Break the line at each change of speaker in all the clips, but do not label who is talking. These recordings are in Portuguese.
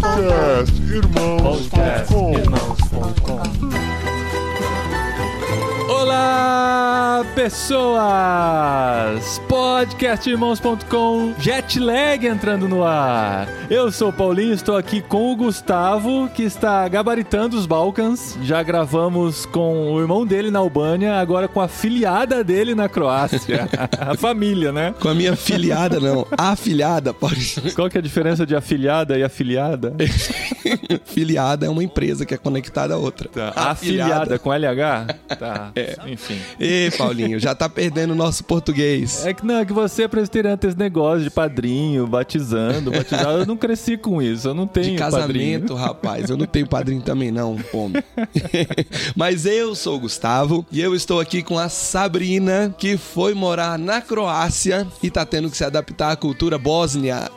Podcast Irmãos.com
Olá, pessoas! Podcastirmãos.com Jetlag entrando no ar. Eu sou o Paulinho, estou aqui com o Gustavo, que está gabaritando os Balcãs. Já gravamos com o irmão dele na Albânia, agora com a filiada dele na Croácia. a família, né?
Com a minha filiada, não. Afiliada, pode.
Qual que é a diferença de afiliada e afiliada?
Filiada é uma empresa que é conectada a outra.
Tá. Afiliada com LH? Tá.
É.
Enfim.
Ê, Paulinho, já tá perdendo o nosso português.
É que não, é que você é presbiteriano tem esse negócio de padrinho, batizando, batizado. Eu não cresci com isso, eu não tenho
De casamento,
padrinho.
rapaz. Eu não tenho padrinho também, não, homem. Mas eu sou o Gustavo e eu estou aqui com a Sabrina, que foi morar na Croácia e tá tendo que se adaptar à cultura bósnia.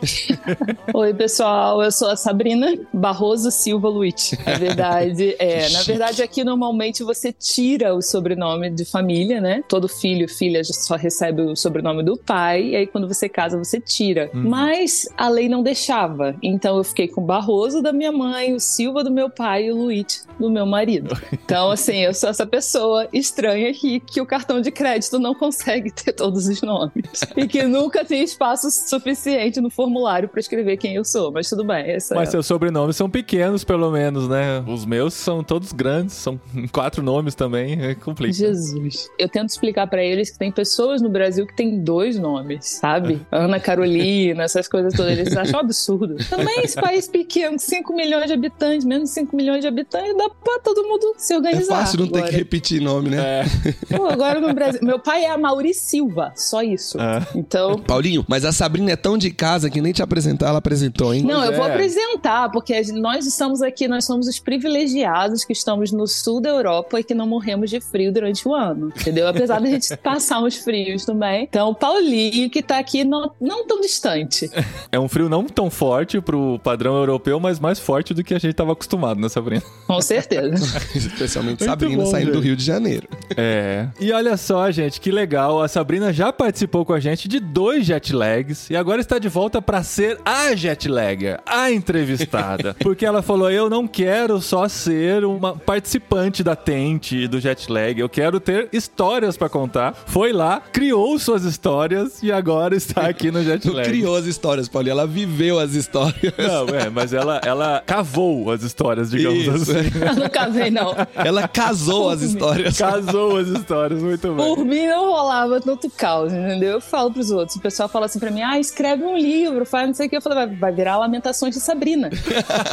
Oi, pessoal, eu sou a Sabrina Barroso Silva Luiz. Na verdade, é, na verdade aqui normalmente você tira o sobrenome de família, né? Todo filho, filha só recebe o sobrenome do pai, e aí quando você casa você tira. Mas a lei não deixava. Então eu fiquei com o Barroso da minha mãe, o Silva do meu pai e o Luiz do meu marido. Então assim, eu sou essa pessoa estranha aqui que o cartão de crédito não consegue ter todos os nomes e que nunca tem espaço suficiente no formulário para escrever quem eu sou. Mas tudo bem, essa
Mas
é.
seus sobrenomes são pequenos, pelo menos, né? Os meus são todos grandes, são quatro nomes também, é complica.
Jesus. Eu tento explicar pra eles que tem pessoas no Brasil que tem dois nomes, sabe? Ana Carolina, essas coisas todas. Eles acham um absurdo. Também esse país pequeno, 5 milhões de habitantes, menos de 5 milhões de habitantes, dá pra todo mundo se
É
organizar.
fácil não ter
agora.
que repetir nome, né?
É,
Pô, agora no Brasil. Meu pai é a Mauri Silva, só isso.
Ah.
Então.
Paulinho, mas a Sabrina é tão de casa que nem te apresentar, ela apresentou, hein?
Não, eu vou
é.
apresentar, porque nós estamos aqui, nós somos os privilegiados que estamos no sul da Europa e que não morremos de frio durante o ano, entendeu? Apesar da gente passar uns frios também. Então, o Paulinho, que tá aqui não, não tão distante.
é um frio não tão forte pro padrão europeu, mas mais forte do que a gente tava acostumado, né, Sabrina?
Com certeza.
Especialmente
Muito
Sabrina
bom,
saindo do
gente.
Rio de Janeiro.
É. E olha só, gente, que legal. A Sabrina já participou com a gente de dois jetlags e agora está de volta para ser a jetlagger, a entrevistada. Porque ela falou: eu não quero só ser uma participante da Tente e do jetlag, eu quero ter histórias para contar. Foi lá, criou suas histórias e agora está aqui no
Não
jetlag.
criou as histórias, Paulinho, ela viveu as histórias.
Não, é, mas ela, ela cavou as histórias, digamos
Isso,
assim.
Eu não casei, não.
Ela casou as histórias.
Casou as histórias, muito bem.
Por mim não rolava tanto caos, entendeu? Eu falo pros outros. O pessoal fala assim pra mim: ah, escreve um livro, faz não sei o que. Eu falei: vai, vai virar Lamentações de Sabrina.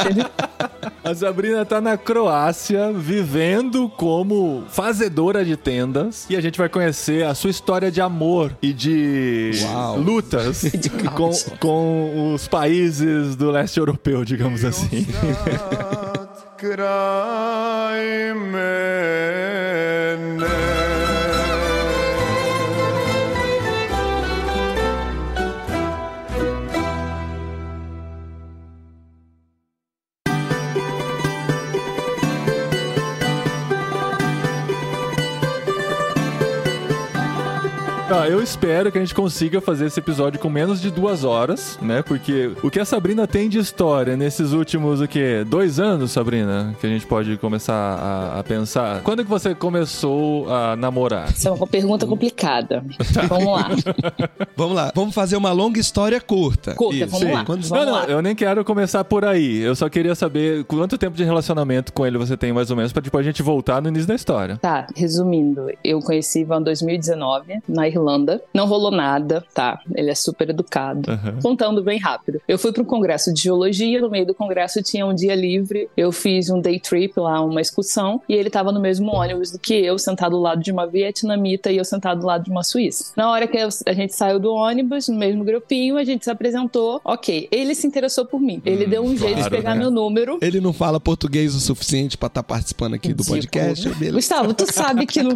Entendeu?
A Sabrina tá na Croácia, vivendo como fazedora de tendas. E a gente vai conhecer a sua história de amor e de
Uau.
lutas com, com os países do leste europeu, digamos assim.
Kraj
Ah, eu espero que a gente consiga fazer esse episódio com menos de duas horas, né? Porque o que a Sabrina tem de história nesses últimos, o quê? Dois anos, Sabrina? Que a gente pode começar a, a pensar. Quando que você começou a namorar?
Isso é uma pergunta complicada. Vamos lá.
Vamos lá, vamos fazer uma longa história curta.
Curta, vamos lá.
Quantos-
Vamos
não, não,
lá.
eu nem quero começar por aí. Eu só queria saber quanto tempo de relacionamento com ele você tem, mais ou menos, pra depois a gente voltar no início da história.
Tá, resumindo, eu conheci Ivan em 2019, na Irlanda. Não rolou nada, tá? Ele é super educado.
Aham.
Contando bem rápido. Eu fui para um congresso de geologia, no meio do congresso tinha um dia livre. Eu fiz um day trip lá, uma excursão, e ele tava no mesmo ônibus do que eu, sentado ao lado de uma vietnamita e eu sentado do lado de uma suíça. Na hora que eu- a gente saiu do ônibus, no mesmo grupinho, a gente se apresentou. Ok, ele se interessou por mim. Ele deu um jeito de
claro,
pegar
né?
meu número.
Ele não fala português o suficiente pra estar participando aqui do
Tipo,
podcast. Beleza.
Gustavo, tu sabe que não.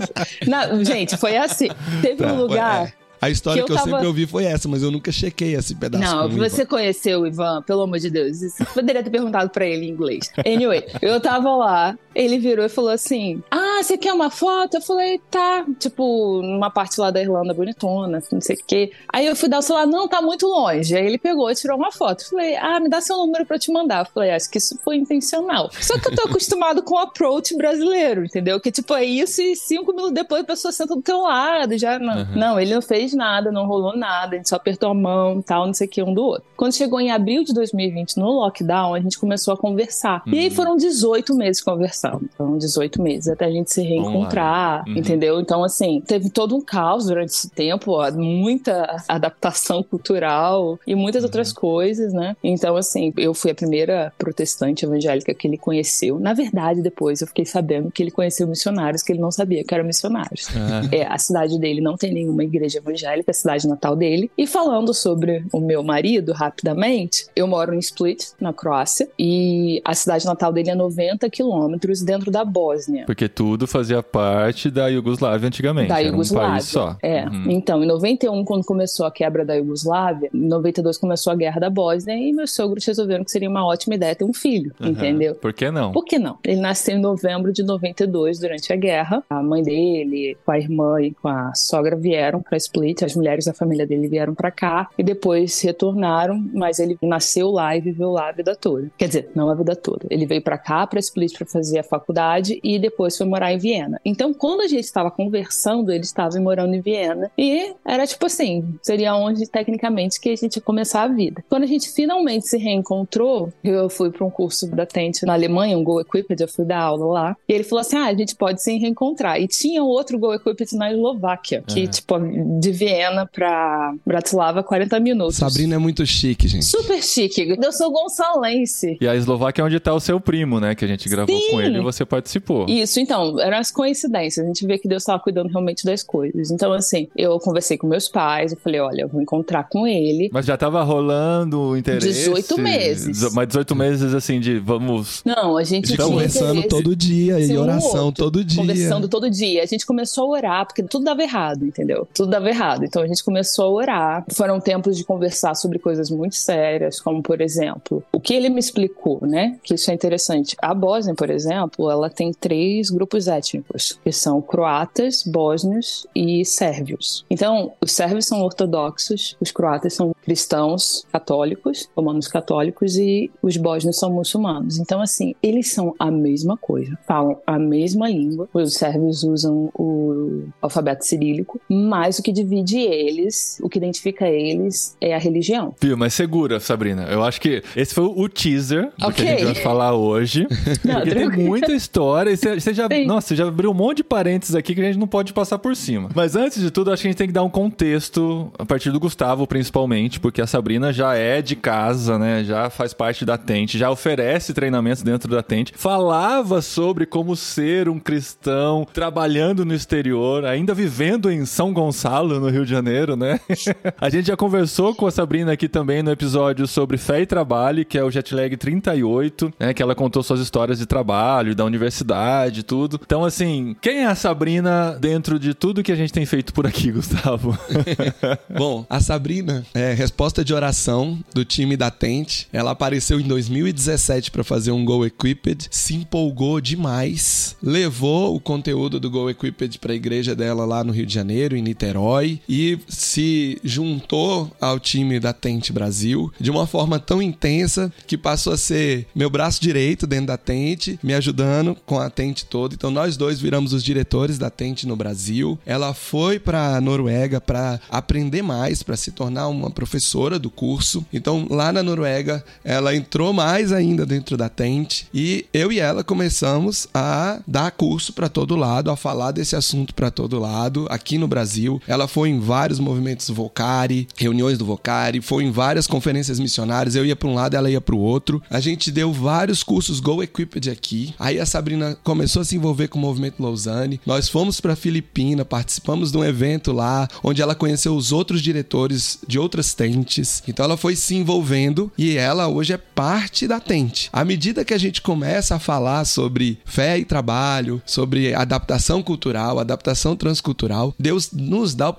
Na- Gente, foi assim. Teve
Tá,
um lugar.
ué, A história que
Que
eu,
eu tava-
sempre ouvi foi essa, mas eu nunca chequei esse pedaço.
Não, você
Ivan.
conheceu o Ivan, pelo amor de Deus. Isso- Poderia ter perguntado pra ele em inglês. Anyway, eu tava lá, ele virou e falou assim: Ah, você quer uma foto? Eu falei, tá. Tipo, numa parte lá da Irlanda bonitona, não sei o quê. Aí eu fui dar o celular, não, tá muito longe. Aí ele pegou e tirou uma foto. Eu falei, ah, me dá seu número pra eu te mandar. Eu falei, acho que isso foi intencional. Só que eu tô acostumado com o approach brasileiro, entendeu? Que tipo, é isso e cinco minutos depois a pessoa senta do teu lado. Já não.
Uhum.
Não, ele não fez nada, não rolou nada, a gente só apertou a mão tal, não sei o que, um do outro. Quando chegou em abril de 2020, no lockdown, a gente começou a conversar. E aí
Uhum.
foram 18 meses conversando. Foram 18 meses até a gente se reencontrar.
Uhum.
entendeu? Então, assim, teve todo um caos durante esse tempo, ó, muita adaptação cultural e muitas
Uhum.
outras coisas, né? Então, assim, eu fui a primeira protestante evangélica que ele conheceu. Na verdade, depois eu fiquei sabendo que ele conheceu missionários que ele não sabia que eram missionários.
Ah,
É, a cidade dele não tem nenhuma igreja evangélica, a cidade natal dele. E falando sobre o meu marido, rapidamente, eu moro em Split, na Croácia, e a cidade natal dele é 90 quilômetros dentro da Bósnia.
porque tudo fazia parte da Iugoslávia antigamente.
Da
Era um
Iugoslávia.
país só.
É.
Uhum.
Então, em 91, quando começou a quebra da Iugoslávia, em 92 começou a guerra da Bósnia e meus sogros resolveram que seria uma ótima ideia ter um filho,
Uhum.
entendeu?
Por que não?
Por que não? Ele nasceu em novembro de 92, durante a guerra. A mãe dele, com a irmã e com a sogra vieram para Split, as mulheres da família dele vieram para cá e depois retornaram, mas ele nasceu lá e viveu lá a vida toda. Quer dizer, não a vida toda. Ele veio para cá, para Split, para fazer a faculdade e depois foi morar em Viena. Então, quando a gente estava conversando, ele estava morando em Viena e era tipo assim, seria onde tecnicamente que a gente ia começar a vida. Quando a gente finalmente se reencontrou, eu fui para um curso da Tente na Alemanha, um Go Equipped, eu fui dar aula lá. E ele falou assim: ah, a gente pode se reencontrar. E tinha outro Go Equipped na Eslováquia, que,
Uhum.
tipo, de Viena pra Bratislava, 40 minutos.
Sabrina é muito chique, gente.
Super chique. Eu sou gonçalense.
E a Eslováquia é onde tá o seu primo, né? Que a gente gravou
Sim.
com ele e você participou.
Isso, então, eram as coincidências. A gente vê que Deus estava cuidando realmente das coisas. Então, assim, eu conversei com meus pais, eu falei, olha, eu vou encontrar com ele.
Mas já tava rolando o interesse.
18 meses.
Mas 18 meses, assim, de vamos.
Não, a gente
Então,
tinha
Conversando
interesse.
todo dia
Sim,
e
um
oração
outro,
todo dia.
Conversando todo dia. A gente começou a orar, porque tudo dava errado, entendeu? Tudo dava errado. Então a gente começou a orar. Foram tempos de conversar sobre coisas muito sérias, como, por exemplo, o que ele me explicou, né? Que isso é interessante. A Bósnia, por exemplo, ela tem três grupos étnicos, que são croatas, bósnios e sérvios. Então, os sérvios são ortodoxos, os croatas são cristãos católicos, romanos católicos, e os bósnios são muçulmanos. Então, assim, eles são a mesma coisa, falam a mesma língua. Os sérvios usam o alfabeto cirílico, mas o que divide eles, o que identifica eles, é a religião.
Viu, mas segura, Sabrina. Eu acho que esse foi o teaser do que a gente vai falar hoje.
Não,
porque tem
tranquilo.
muita história. E você, já,
Sim.
nossa, você já abriu um monte de parênteses aqui que a gente não pode passar por cima. Mas antes de tudo, acho que a gente tem que dar um contexto a partir do Gustavo, principalmente, porque a Sabrina já é de casa, né? Já faz parte da Tente, já oferece treinamentos dentro da Tente. Falava sobre como ser um cristão trabalhando no exterior, ainda vivendo em São Gonçalo, no Rio de Janeiro, né? a gente já conversou com a Sabrina aqui também no episódio sobre fé e trabalho, que é o Jetlag 38, né? Que ela contou suas histórias de trabalho, da universidade, tudo. Então, assim, quem é a Sabrina dentro de tudo que a gente tem feito por aqui, Gustavo?
Bom, a Sabrina é resposta de oração do time da Tente. Ela apareceu em 2017 para fazer um Go Equipped, se empolgou demais, levou o conteúdo do Go Equipped para a igreja dela lá no Rio de Janeiro, em Niterói, e se juntou ao time da Tente Brasil de uma forma tão intensa que passou a ser meu braço direito dentro da Tente, me ajudando com a Tente toda. Então nós dois viramos os diretores da Tente no Brasil. Ela foi para Noruega para aprender mais, para se tornar uma professora do curso. Então lá na Noruega ela entrou mais ainda dentro da Tente e eu e ela começamos a dar curso para todo lado, a falar desse assunto para todo lado aqui no Brasil. Ela foi em vários movimentos Vocari, reuniões do Vocari, foi em várias conferências missionárias. Eu ia para um lado, ela ia para o outro. A gente deu vários cursos Go Equipped aqui. Aí a Sabrina começou a se envolver com o movimento Lausanne. Nós fomos para Filipina, participamos de um evento lá, onde ela conheceu os outros diretores de outras tentes. Então ela foi se envolvendo e ela hoje é parte da tente. À medida que a gente começa a falar sobre fé e trabalho, sobre adaptação cultural, adaptação transcultural, Deus nos dá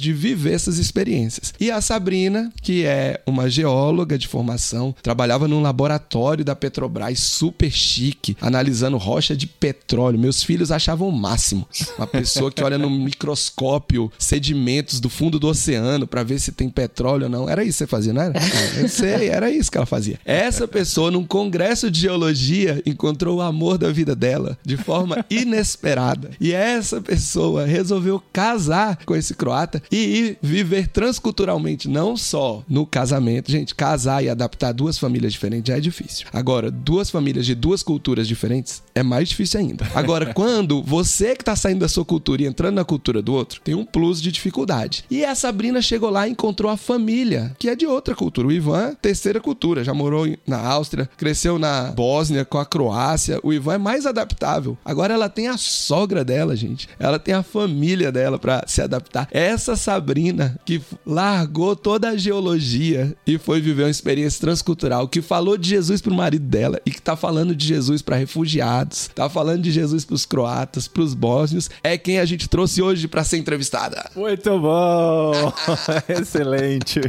de viver essas experiências. E a Sabrina, que é uma geóloga de formação, trabalhava num laboratório da Petrobras super chique, analisando rocha de petróleo. Meus filhos achavam o máximo. Uma pessoa que olha no microscópio sedimentos do fundo do oceano para ver se tem petróleo ou não. Era isso que você fazia, não era? Eu sei, era isso que ela fazia. Essa pessoa, num congresso de geologia, encontrou o amor da vida dela de forma inesperada. E essa pessoa resolveu casar com esse croata e viver transculturalmente, não só no casamento. Gente, casar e adaptar duas famílias diferentes já é difícil. Agora, duas famílias de duas culturas diferentes é mais difícil ainda. Agora, quando você que tá saindo da sua cultura e entrando na cultura do outro, tem um plus de dificuldade. E a Sabrina chegou lá e encontrou a família, que é de outra cultura. O Ivan, terceira cultura, já morou na Áustria, cresceu na Bósnia com a Croácia. O Ivan é mais adaptável. Agora ela tem a sogra dela, gente. Ela tem a família dela para se adaptar. Essa Sabrina que largou toda a geologia e foi viver uma experiência transcultural, que falou de Jesus pro marido dela e que tá falando de Jesus para refugiados, tá falando de Jesus pros croatas, pros bósnios, é quem a gente trouxe hoje para ser entrevistada.
Muito bom! Excelente!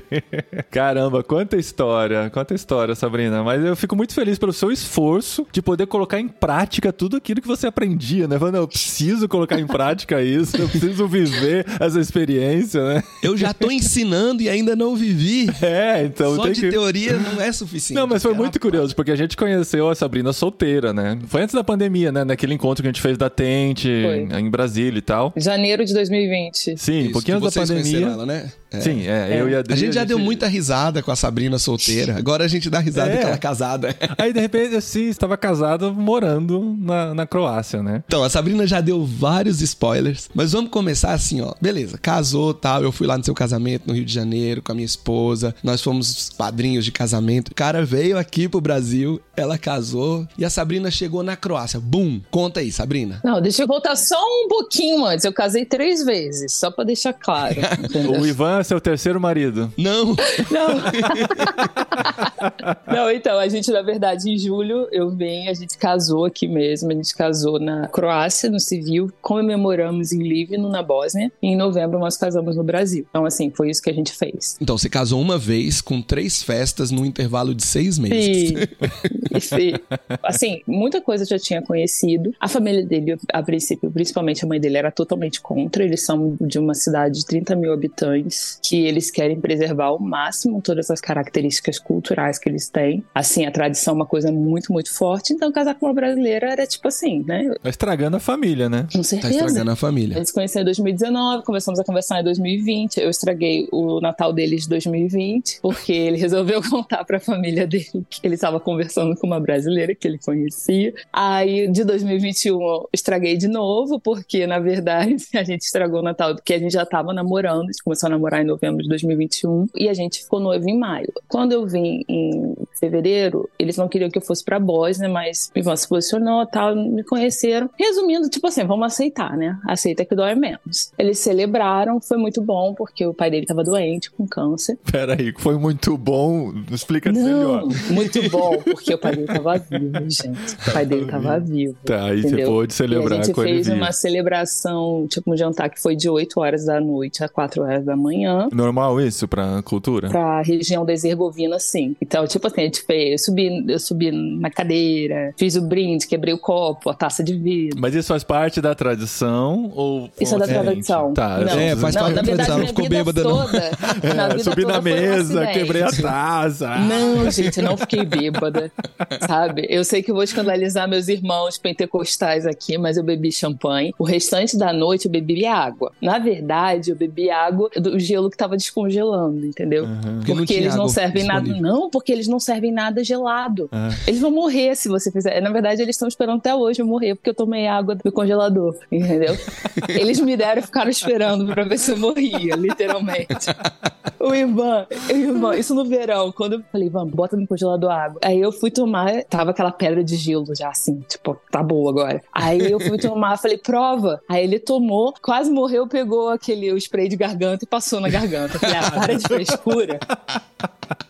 Caramba, quanta história, quanta história, Sabrina. Mas eu fico muito feliz pelo seu esforço de poder colocar em prática tudo aquilo que você aprendia, né? Falando, eu preciso colocar em prática isso, eu preciso viver essa experiência, né?
Eu já tô ensinando e ainda não vivi.
É, então
Só
tem
de
que...
teoria não é suficiente.
Não, mas foi muito curioso, porque a gente conheceu a Sabrina solteira, né? Foi antes da pandemia, né? Naquele encontro que a gente fez da Tente,
Foi.
em Brasília e tal.
Janeiro de 2020.
Sim, um
Isso,
pouquinho
que
antes da pandemia.
ela, né? É.
Sim, é, eu e a Adri,
A gente já deu muita risada com a Sabrina solteira. Agora a gente dá risada
É.
com ela casada.
Aí, de repente, assim, estava casado morando na, na Croácia, né?
Então, a Sabrina já deu vários spoilers, mas vamos começar assim, ó. Beleza, casou, tal, eu fui lá no seu casamento no Rio de Janeiro com a minha esposa, nós fomos padrinhos de casamento. O cara veio aqui pro Brasil, ela casou e a Sabrina chegou na Croácia. Bum! Conta aí, Sabrina.
Não, deixa eu voltar só um pouquinho antes. Eu casei três vezes, só pra deixar claro.
O Ivan é seu terceiro marido.
Não!
Não. Não, então, a gente, na verdade, em julho eu vim, a gente casou aqui mesmo, a gente casou na Croácia, no civil, comemoramos em Livno, na Bósnia, e em novembro nós casamos no Brasil. Então, assim, foi isso que a gente fez.
Então, você casou uma vez com três festas no intervalo de seis meses.
Sim. Sim. Assim, muita coisa eu já tinha conhecido. A família dele, a princípio, principalmente a mãe dele, era totalmente contra. Eles são de uma cidade de 30 mil habitantes, que eles querem preservar ao máximo todas as características culturais que eles têm. Assim, a tradição é uma coisa muito, muito forte. Então, casar com uma brasileira era tipo assim, né?
Tá estragando a família, né?
Com
Tá
certeza.
estragando a família.
Eles se conheceram em 2019, começamos a conversar em 2020. Eu estraguei o Natal deles de 2020, porque ele resolveu contar pra família dele que ele estava conversando com uma brasileira que ele conhecia. Aí, de 2021, eu estraguei de novo, porque, na verdade, a gente estragou o Natal, porque a gente já estava namorando, a gente começou a namorar em novembro de 2021, e a gente ficou noivo em maio. Quando eu vim em fevereiro, eles não queriam que eu fosse pra Bósnia, mas o Ivan se posicionou, tal, me conheceram. Resumindo, tipo assim, vamos aceitar, né? Aceita que dói menos. Eles celebraram, foi muito bom, porque o pai dele tava doente, com câncer.
Pera aí, foi muito bom. Explica melhor.
Não, muito bom, porque o pai dele tava vivo, gente. O pai dele tava vivo.
Tá, aí você pôde celebrar
e a gente fez
vivo.
uma celebração, tipo um jantar que foi de 8 horas da noite a 4 horas da manhã.
Normal isso pra cultura?
Pra região da Herzegovina, sim. Então, tipo assim, a gente fez, eu subi, eu subi na cadeira, fiz o brinde, quebrei o copo, a taça de vidro.
Mas isso faz parte da tradição ou
Isso é da
diferente?
tradição.
Tá,
não,
É, faz
não,
parte
na
da tradição, não ficou bêbada, não.
toda, na vida
Subi na
um
mesa,
acidente.
quebrei a taça.
Não, gente, eu não fiquei bêbada, sabe? Eu sei que eu vou escandalizar meus irmãos pentecostais aqui, mas eu bebi champanhe. O restante da noite eu bebi água. Na verdade, eu bebi água do gelo que tava descongelando, entendeu?
Porque não
Porque
tinha
eles não servem nada.
disponível.
Não, porque eles não servem nada gelado.
Ah.
Eles vão morrer se você fizer. Na verdade, eles estão esperando até hoje eu morrer, porque eu tomei água do congelador, entendeu? eles me deram e ficaram esperando pra ver se eu morria, literalmente. O Ivan, o Ivan, isso no verão, quando eu falei, Ivan, bota no congelador água. Aí eu fui tomar, tava aquela pedra de gelo já assim, tipo, tá boa agora. Aí eu fui tomar, falei, prova. Aí ele tomou, quase morreu, pegou aquele o spray de garganta e passou na garganta. Falei, ah, para de frescura.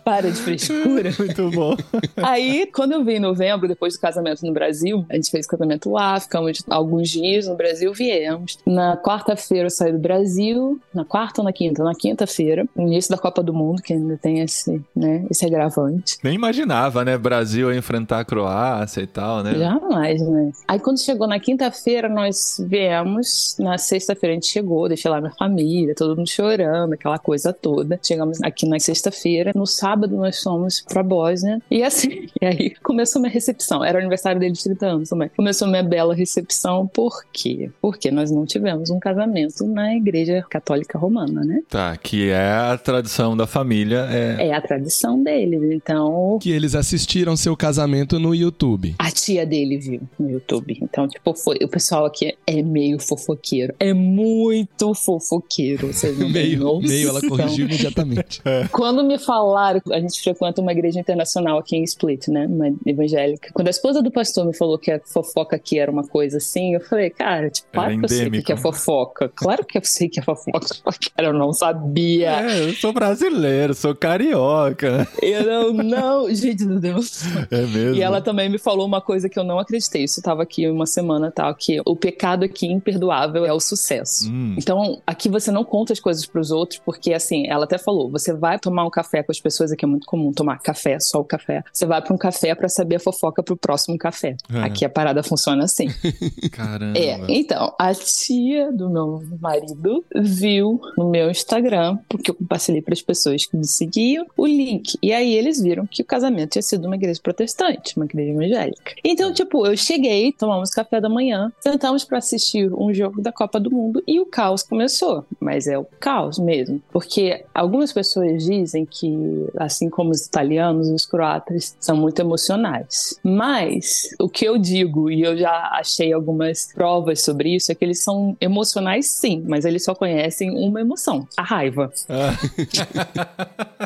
Para de frescura.
Muito bom.
Aí, quando eu vim em novembro, depois do casamento no Brasil, a gente fez casamento lá, ficamos alguns dias no Brasil, viemos. Na quarta-feira eu saí do Brasil, na quarta ou na quinta? Na quinta-feira, no início da Copa do Mundo, que ainda tem esse, né, esse agravante.
Nem imaginava, né? Brasil enfrentar a Croácia e tal, né?
Jamais, né? Aí quando chegou na quinta-feira, nós viemos. Na sexta-feira a gente chegou, deixei lá minha família, todo mundo chorando, aquela coisa toda. Chegamos aqui na sexta-feira. No sábado nós fomos pra Bósnia. E assim, e aí começou minha recepção. Era o aniversário dele de 30 anos também. Começou minha bela recepção. Por quê? Porque nós não tivemos um casamento na igreja católica romana, né?
Tá, que é a tradição da família. É...
É a tradição deles. Então,
Que eles assistiram seu casamento no YouTube.
A tia dele viu no YouTube. Então, tipo, foi. O pessoal aqui é meio fofoqueiro. É muito fofoqueiro. Vocês não
Meio, meio, ela corrigiu imediatamente.
Quando me falaram, a gente frequenta uma igreja internacional aqui em Split, né? Uma evangélica. Quando a esposa do pastor me falou que a fofoca aqui era uma coisa assim, eu falei, cara, tipo, claro que eu sei o que é fofoca. Claro que eu sei que é fofoca. Cara, eu não sabia.
É, eu sou brasileiro, sou carioca.
Eu não, não, gente do Deus.
É mesmo.
E ela também me falou uma coisa que eu não acreditei. Isso tava aqui uma semana tal, que o pecado aqui imperdoável é o sucesso.
Hum.
Então, aqui você não conta as coisas pros outros, porque assim, ela até falou, você vai tomar um café com as pessoas, aqui é muito comum tomar café, só o café. Você vai pra um café pra saber a fofoca pro próximo café.
É.
Aqui a parada funciona assim.
Caramba.
É, então, a tia do meu marido viu no meu Instagram, porque eu compartilhei para as pessoas que me seguiam, o link. E aí eles viram que o casamento tinha sido uma igreja protestante, uma igreja evangélica. Então, tipo, eu cheguei, tomamos café da manhã, sentamos para assistir um jogo da Copa do Mundo e o caos começou. Mas é o caos mesmo. Porque algumas pessoas dizem que, assim como os italianos, os croatas são muito emocionais. Mas o que eu digo, e eu já achei algumas provas sobre isso, é que eles são emocionais sim, mas eles só conhecem uma emoção, a raiva.
Ah,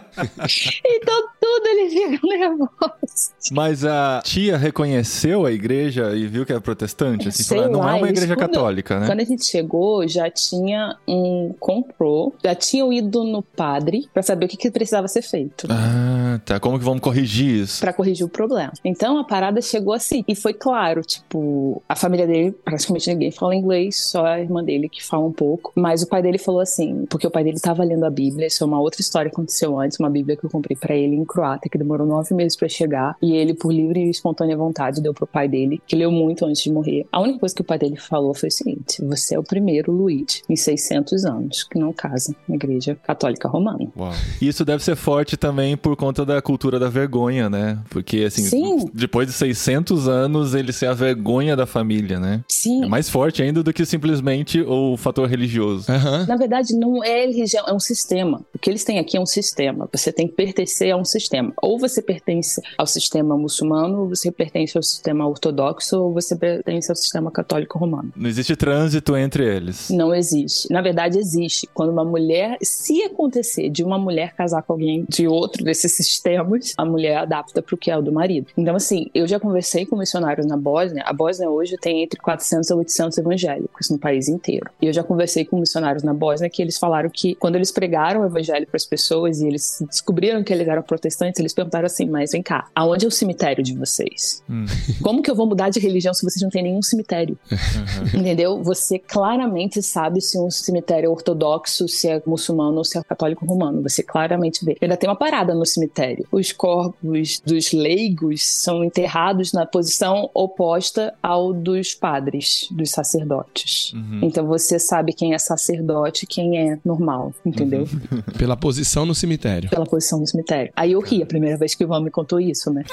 Então tudo eles ficam nervosos.
mas a tia reconheceu a igreja e viu que é protestante? Assim, falou, não
lá,
é uma igreja católica, né?
Quando a gente chegou, já tinha um comprou, já tinham ido no padre pra saber o que, que precisava ser feito.
Ah, tá. Como que vamos corrigir isso?
Pra corrigir o problema. Então a parada chegou assim. E foi claro, tipo, a família dele, praticamente ninguém fala inglês, só a irmã dele que fala um pouco. Mas o pai dele falou assim, porque o pai dele tava lendo a Bíblia, isso é uma outra história que aconteceu antes, uma Bíblia que eu comprei pra ele em Croácia, que demorou nove meses pra chegar. E ele, por livre e espontânea vontade, deu pro pai dele, que leu muito antes de morrer. A única coisa que o pai dele falou foi o seguinte: você é o primeiro Luigi em 600 anos que não casa na igreja católica romana.
Uau. Isso deve ser forte também por conta da cultura da vergonha, né? Porque, assim,
Sim.
depois de 600 anos, ele ser a vergonha da família, né?
Sim,
É mais forte ainda do que simplesmente o fator religioso.
Aham.
Na verdade, não é religião, é um sistema. O que eles têm aqui é um sistema. Você tem que pertencer a um sistema. Ou você pertence ao sistema muçulmano, ou você pertence ao sistema ortodoxo, ou você pertence ao sistema católico romano.
Não existe trânsito entre eles.
Não existe. Na verdade, existe. Quando uma mulher, se acontecer de uma mulher casar com alguém de outro desses sistemas, a mulher adapta para o que é o do marido. Então, assim, eu já conversei com missionários na Bósnia. A Bósnia hoje tem entre 400 a 800 evangélicos no país inteiro. E eu já conversei com missionários na Bósnia que eles falaram que quando eles pregaram o evangelho para as pessoas e eles descobriram que eles eram protestantes, eles perguntaram assim: mas vem cá, aonde é o cemitério de vocês?
Hum.
Como que eu vou mudar de religião se vocês não têm nenhum cemitério?
Uhum.
Entendeu? Você claramente sabe se um cemitério é ortodoxo, se é muçulmano ou se é católico romano. Você claramente vê. Ainda tem uma parada no cemitério. Os corpos dos leigos são enterrados na posição oposta ao dos padres, dos sacerdotes.
Uhum.
Então você sabe quem é sacerdote e quem é normal, entendeu?
Pela posição no cemitério.
Pela posição no cemitério. Aí eu ri a primeira vez que o Ivan me contou isso, né?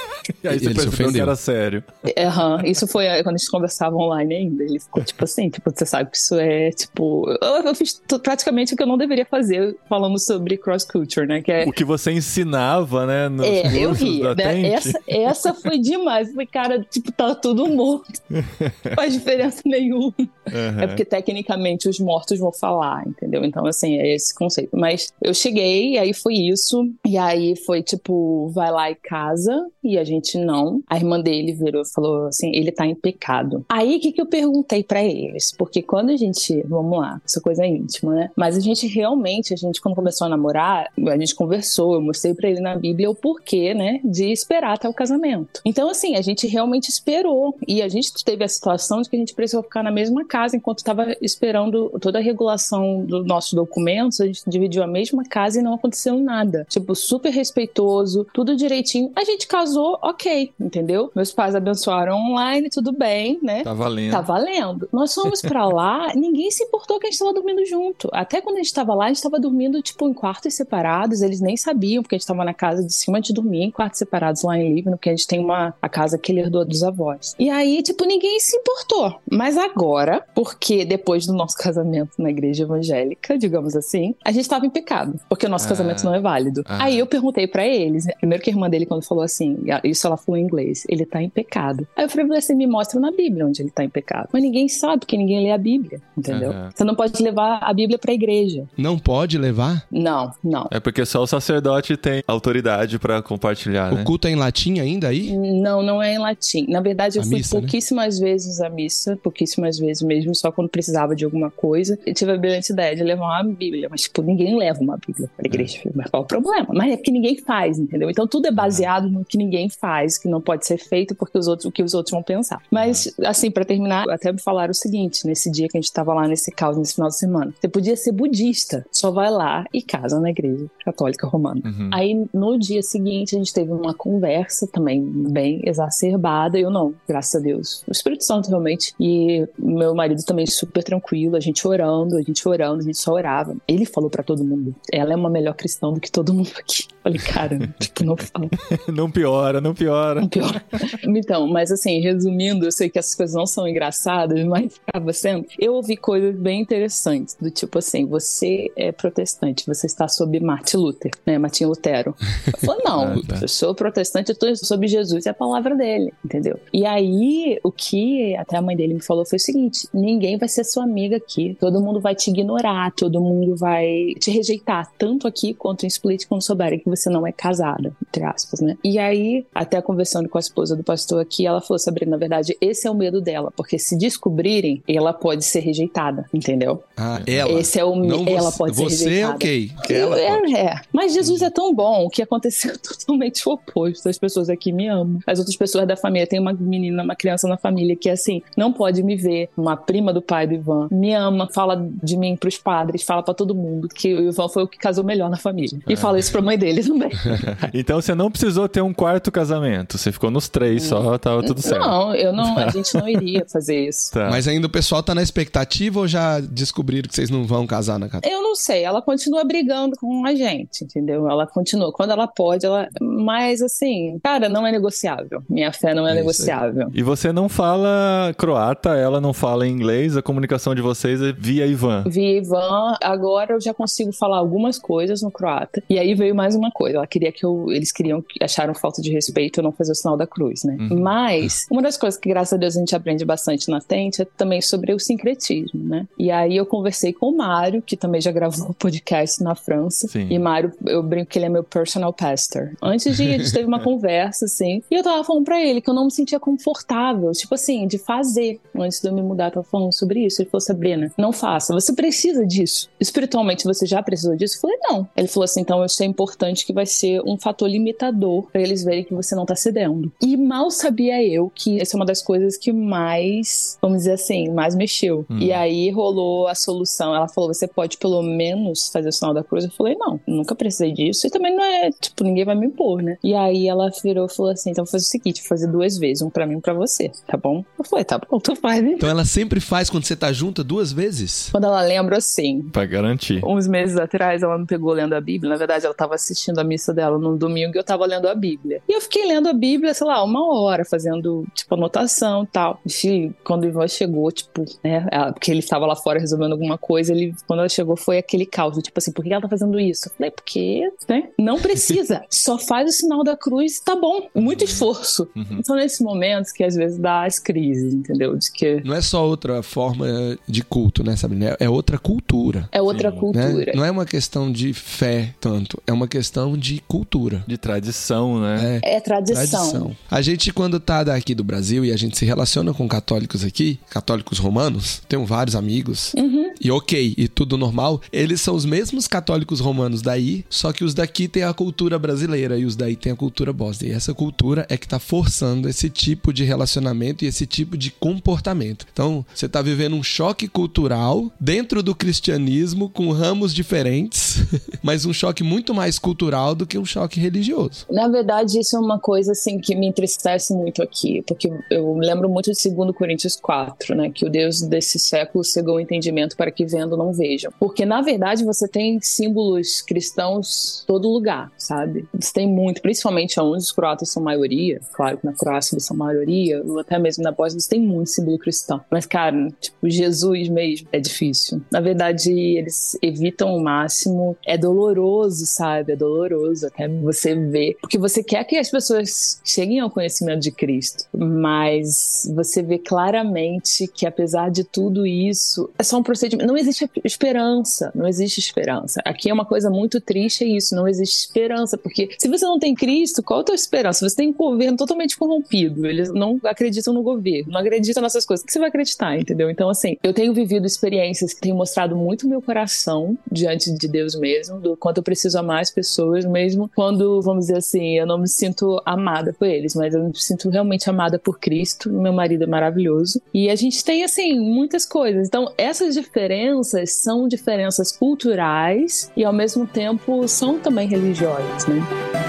E aí você
Ele se
percebeu que era sério.
Aham, isso foi eh, quando a gente conversava online ainda. Ele ficou tipo assim, tipo, você sabe que isso é tipo. Eu, eu fiz praticamente o que eu não deveria fazer falando sobre cross culture, né? Que é.
O que você ensinava né? Nos
É, eu ri.
da
né? Essa, essa foi demais. Falei, cara, tipo, tá tudo morto. Não faz diferença nenhuma.
Aham.
É porque tecnicamente os mortos vão falar, entendeu? Então, assim, é esse conceito. Mas eu cheguei, aí foi isso. E aí foi tipo, vai lá e casa. E a gente não. A irmã dele virou e falou assim: ele tá em pecado. Aí o que, que eu perguntei pra eles? Porque quando a gente. Vamos lá, essa coisa é íntima, né? Mas a gente realmente, a gente, quando começou a namorar, a gente conversou, eu mostrei pra ele na Bíblia o porquê, né? De esperar até o casamento. Então, assim, a gente realmente esperou. E a gente teve a situação de que a gente precisou ficar na mesma casa enquanto estava esperando toda a regulação dos nossos documentos. A gente dividiu a mesma casa e não aconteceu nada. Tipo, super respeitoso, tudo direitinho. A gente casou, ok, entendeu? Meus pais abençoaram online, tudo bem, né?
Tá valendo.
Tá valendo. Nós fomos pra lá, ninguém se importou que a gente tava dormindo junto. Até quando a gente tava lá, a gente tava dormindo, tipo, em quartos separados. Eles nem sabiam, porque a gente tava na casa de cima de dormir em quartos separados lá em Líbano, porque a gente tem uma a casa que ele herdou dos avós. E aí, tipo, ninguém se importou. Mas agora, porque depois do nosso casamento na igreja evangélica, digamos assim, a gente tava em pecado, porque o nosso
Ah.
casamento não é válido.
Ah.
Aí eu perguntei pra eles, né, primeiro que a irmã dele quando falou assim, isso ela falou em inglês, ele tá em pecado. Aí eu falei, você me mostra na Bíblia onde ele tá em pecado. Mas ninguém sabe, porque ninguém lê a Bíblia, entendeu? Você não pode levar a Bíblia pra igreja.
Não pode levar?
Não, não.
É porque só o sacerdote tem autoridade pra compartilhar, né?
O culto é em latim ainda aí?
Não, não é em latim. Na verdade, eu
A
fui
missa, né?
pouquíssimas vezes à missa, pouquíssimas vezes mesmo, só quando precisava de alguma coisa. Eu tive a brilhante ideia de levar uma Bíblia, mas, tipo, ninguém leva uma Bíblia pra igreja.
É.
Mas qual o problema? Mas é porque ninguém faz, entendeu? Então tudo é baseado no que ninguém faz, que não pode ser feito porque os outros, o que os outros vão pensar. Mas, assim, pra terminar, até me falaram o seguinte, nesse dia que a gente tava lá nesse caos, nesse final de semana. Você podia ser budista, só vai lá e casa na igreja católica romana.
Uhum.
Aí no dia seguinte a gente teve uma conversa também bem exacerbada. Eu não, graças a Deus. O Espírito Santo realmente. E meu marido também super tranquilo, a gente orando, a gente orando, a gente só orava. Ele falou pra todo mundo: ela é uma melhor cristã do que todo mundo aqui. Falei, cara, tipo, não fala.
Não piora, não piora.
Pior. Então, mas assim, resumindo, eu sei que essas coisas não são engraçadas, mas acaba sendo. Eu ouvi coisas bem interessantes, do tipo assim, você é protestante, você está sob Martin Luther, né? Martin Lutero. Falei, não,
Ah, tá.
eu sou protestante, eu estou sob Jesus e a palavra dele, entendeu? E aí, o que até a mãe dele me falou foi o seguinte: ninguém vai ser sua amiga aqui, todo mundo vai te ignorar, todo mundo vai te rejeitar, tanto aqui quanto em Split, quando souberem que você não é casada, entre aspas, né? E aí, até conversando com a esposa do pastor aqui, ela falou, Sabrina, na verdade, esse é o medo dela, porque se descobrirem, ela pode ser rejeitada, entendeu?
Ah, ela.
Esse é o
Não
ela
você,
pode ser
Você,
rejeitada.
ok. Que ela
é, é. Mas Jesus é tão bom que aconteceu totalmente o oposto. As pessoas aqui me amam. As outras pessoas da família, tem uma menina, uma criança na família que, assim, não pode me ver. Uma prima do pai do Ivan me ama, fala de mim pros padres, fala pra todo mundo que o Ivan foi o que casou melhor na família. E fala isso pra mãe dele também.
Então você não precisou ter um quarto casamento. Você ficou nos três só, tava tudo certo.
Não, eu não, a gente não iria fazer isso.
Tá.
Mas ainda o pessoal tá na expectativa ou já descobriram que vocês não vão casar na casa?
Eu não sei, ela continua brigando com a gente, entendeu? Ela continua. Quando ela pode, ela. Mas assim, cara, não é negociável. Minha fé não é,
É
negociável.
E você não fala croata, ela não fala inglês, a comunicação de vocês é via Ivan.
Vi Ivan, agora eu já consigo falar algumas coisas no croata. E aí veio mais uma coisa. Ela queria que eu. Eles queriam, acharam falta de respeito eu não fazer o sinal da cruz, né?
Uhum.
Mas, uma das coisas que, graças a Deus, a gente aprende bastante na Tente é também sobre o sincretismo, né? E aí eu conversei com o Mário, que também já gravou um podcast na França.
Sim.
E Mário, eu brinco que ele é meu personal pastor. Antes de a gente teve uma conversa, assim. E eu tava falando pra ele que eu não me sentia confortável, tipo assim, de fazer. Antes de eu me mudar, eu tava falando sobre isso. Ele falou, Sabrina, não faça. Você precisa disso. Espiritualmente, você já precisou disso? Eu falei, não. Ele falou assim, então isso é importante que vai ser um fator limitador pra eles verem que você não tá cedendo. E mal sabia eu que essa é uma das coisas que mais, vamos dizer assim, mais mexeu.
Hum.
E aí rolou a solução. Ela falou, você pode pelo menos fazer o sinal da cruz? Eu falei, não, nunca precisei disso. E também não é, tipo, ninguém vai me impor, né? E aí ela virou e falou assim, então vou fazer o seguinte, vou fazer duas vezes, um pra mim e um pra você, tá bom? Eu falei, tá bom, tu faz?
Então ela sempre faz quando você tá junta duas vezes?
Quando ela lembra, assim,
Pra garantir.
uns meses atrás, ela me pegou lendo a Bíblia. Na verdade, ela estava assistindo a missa dela num domingo e eu tava lendo a Bíblia. E eu fiquei lendo a Bíblia, sei lá, uma hora, fazendo, tipo, anotação e tal. E quando o Ivan chegou, tipo, né, ela- porque ele estava lá fora resolvendo alguma coisa, ele, quando ela chegou, foi aquele caos, tipo assim, por que ela tá fazendo isso? Eu falei, porque, né? Não precisa. Só faz o sinal da cruz, tá bom. Muito esforço.
Uhum.
São nesses momentos que às vezes dá as crises, entendeu? De que
Não é só outra forma de culto, né, Sabrina? É outra cultura.
é outra
Sim,
Né?
cultura.
Não é uma questão de fé tanto, é uma questão de cultura.
De tradição, né?
É,
É tradição.
tradição. A gente, quando tá daqui do Brasil e a gente se relaciona com católicos aqui, católicos romanos, tenho vários amigos,
Uhum.
e ok, e tudo normal, eles são os mesmos católicos romanos daí, só que os daqui têm a cultura brasileira e os daí têm a cultura bósnia. E essa cultura é que tá forçando esse tipo de relacionamento e esse tipo de comportamento. Então, você tá vivendo um choque cultural dentro do cristianismo com ramos diferentes, mas um choque muito mais cultural do que um choque religioso.
Na verdade, isso é uma coisa assim que me entristece muito aqui, porque eu lembro muito de 2 Coríntios 4, né, que o Deus desse século cegou o entendimento para que vendo não vejam. Porque na verdade você tem símbolos cristãos todo lugar, sabe? Você tem muito, principalmente onde os croatas são maioria, claro que na Croácia eles são maioria, ou até mesmo na Bósnia, você tem muito símbolo cristão. Mas cara, tipo, Jesus mesmo é difícil. Na verdade, eles evitam ao máximo, é doloroso, sabe? É doloroso até você ver, porque você quer que as pessoas cheguem ao conhecimento de Cristo, mas você vê claramente que apesar de tudo isso, é só um procedimento, não existe esperança, não existe esperança. Aqui é uma coisa muito triste é isso, não existe esperança, porque se você não tem Cristo, qual a tua esperança? Você tem um governo totalmente corrompido, eles não acreditam no governo, não acreditam nessas coisas. O que você vai acreditar, entendeu? Então, assim, eu tenho vivido experiências que têm mostrado muito meu coração diante de Deus mesmo, do quanto eu preciso amar as pessoas, mesmo quando, vamos dizer assim, eu não me sinto amada por eles, mas eu me sinto realmente amada por Cristo. Meu marido é maravilhoso. E a gente tem, assim, muitas coisas. Então, essas diferenças são diferenças culturais e, ao mesmo tempo, são também religiosas, né?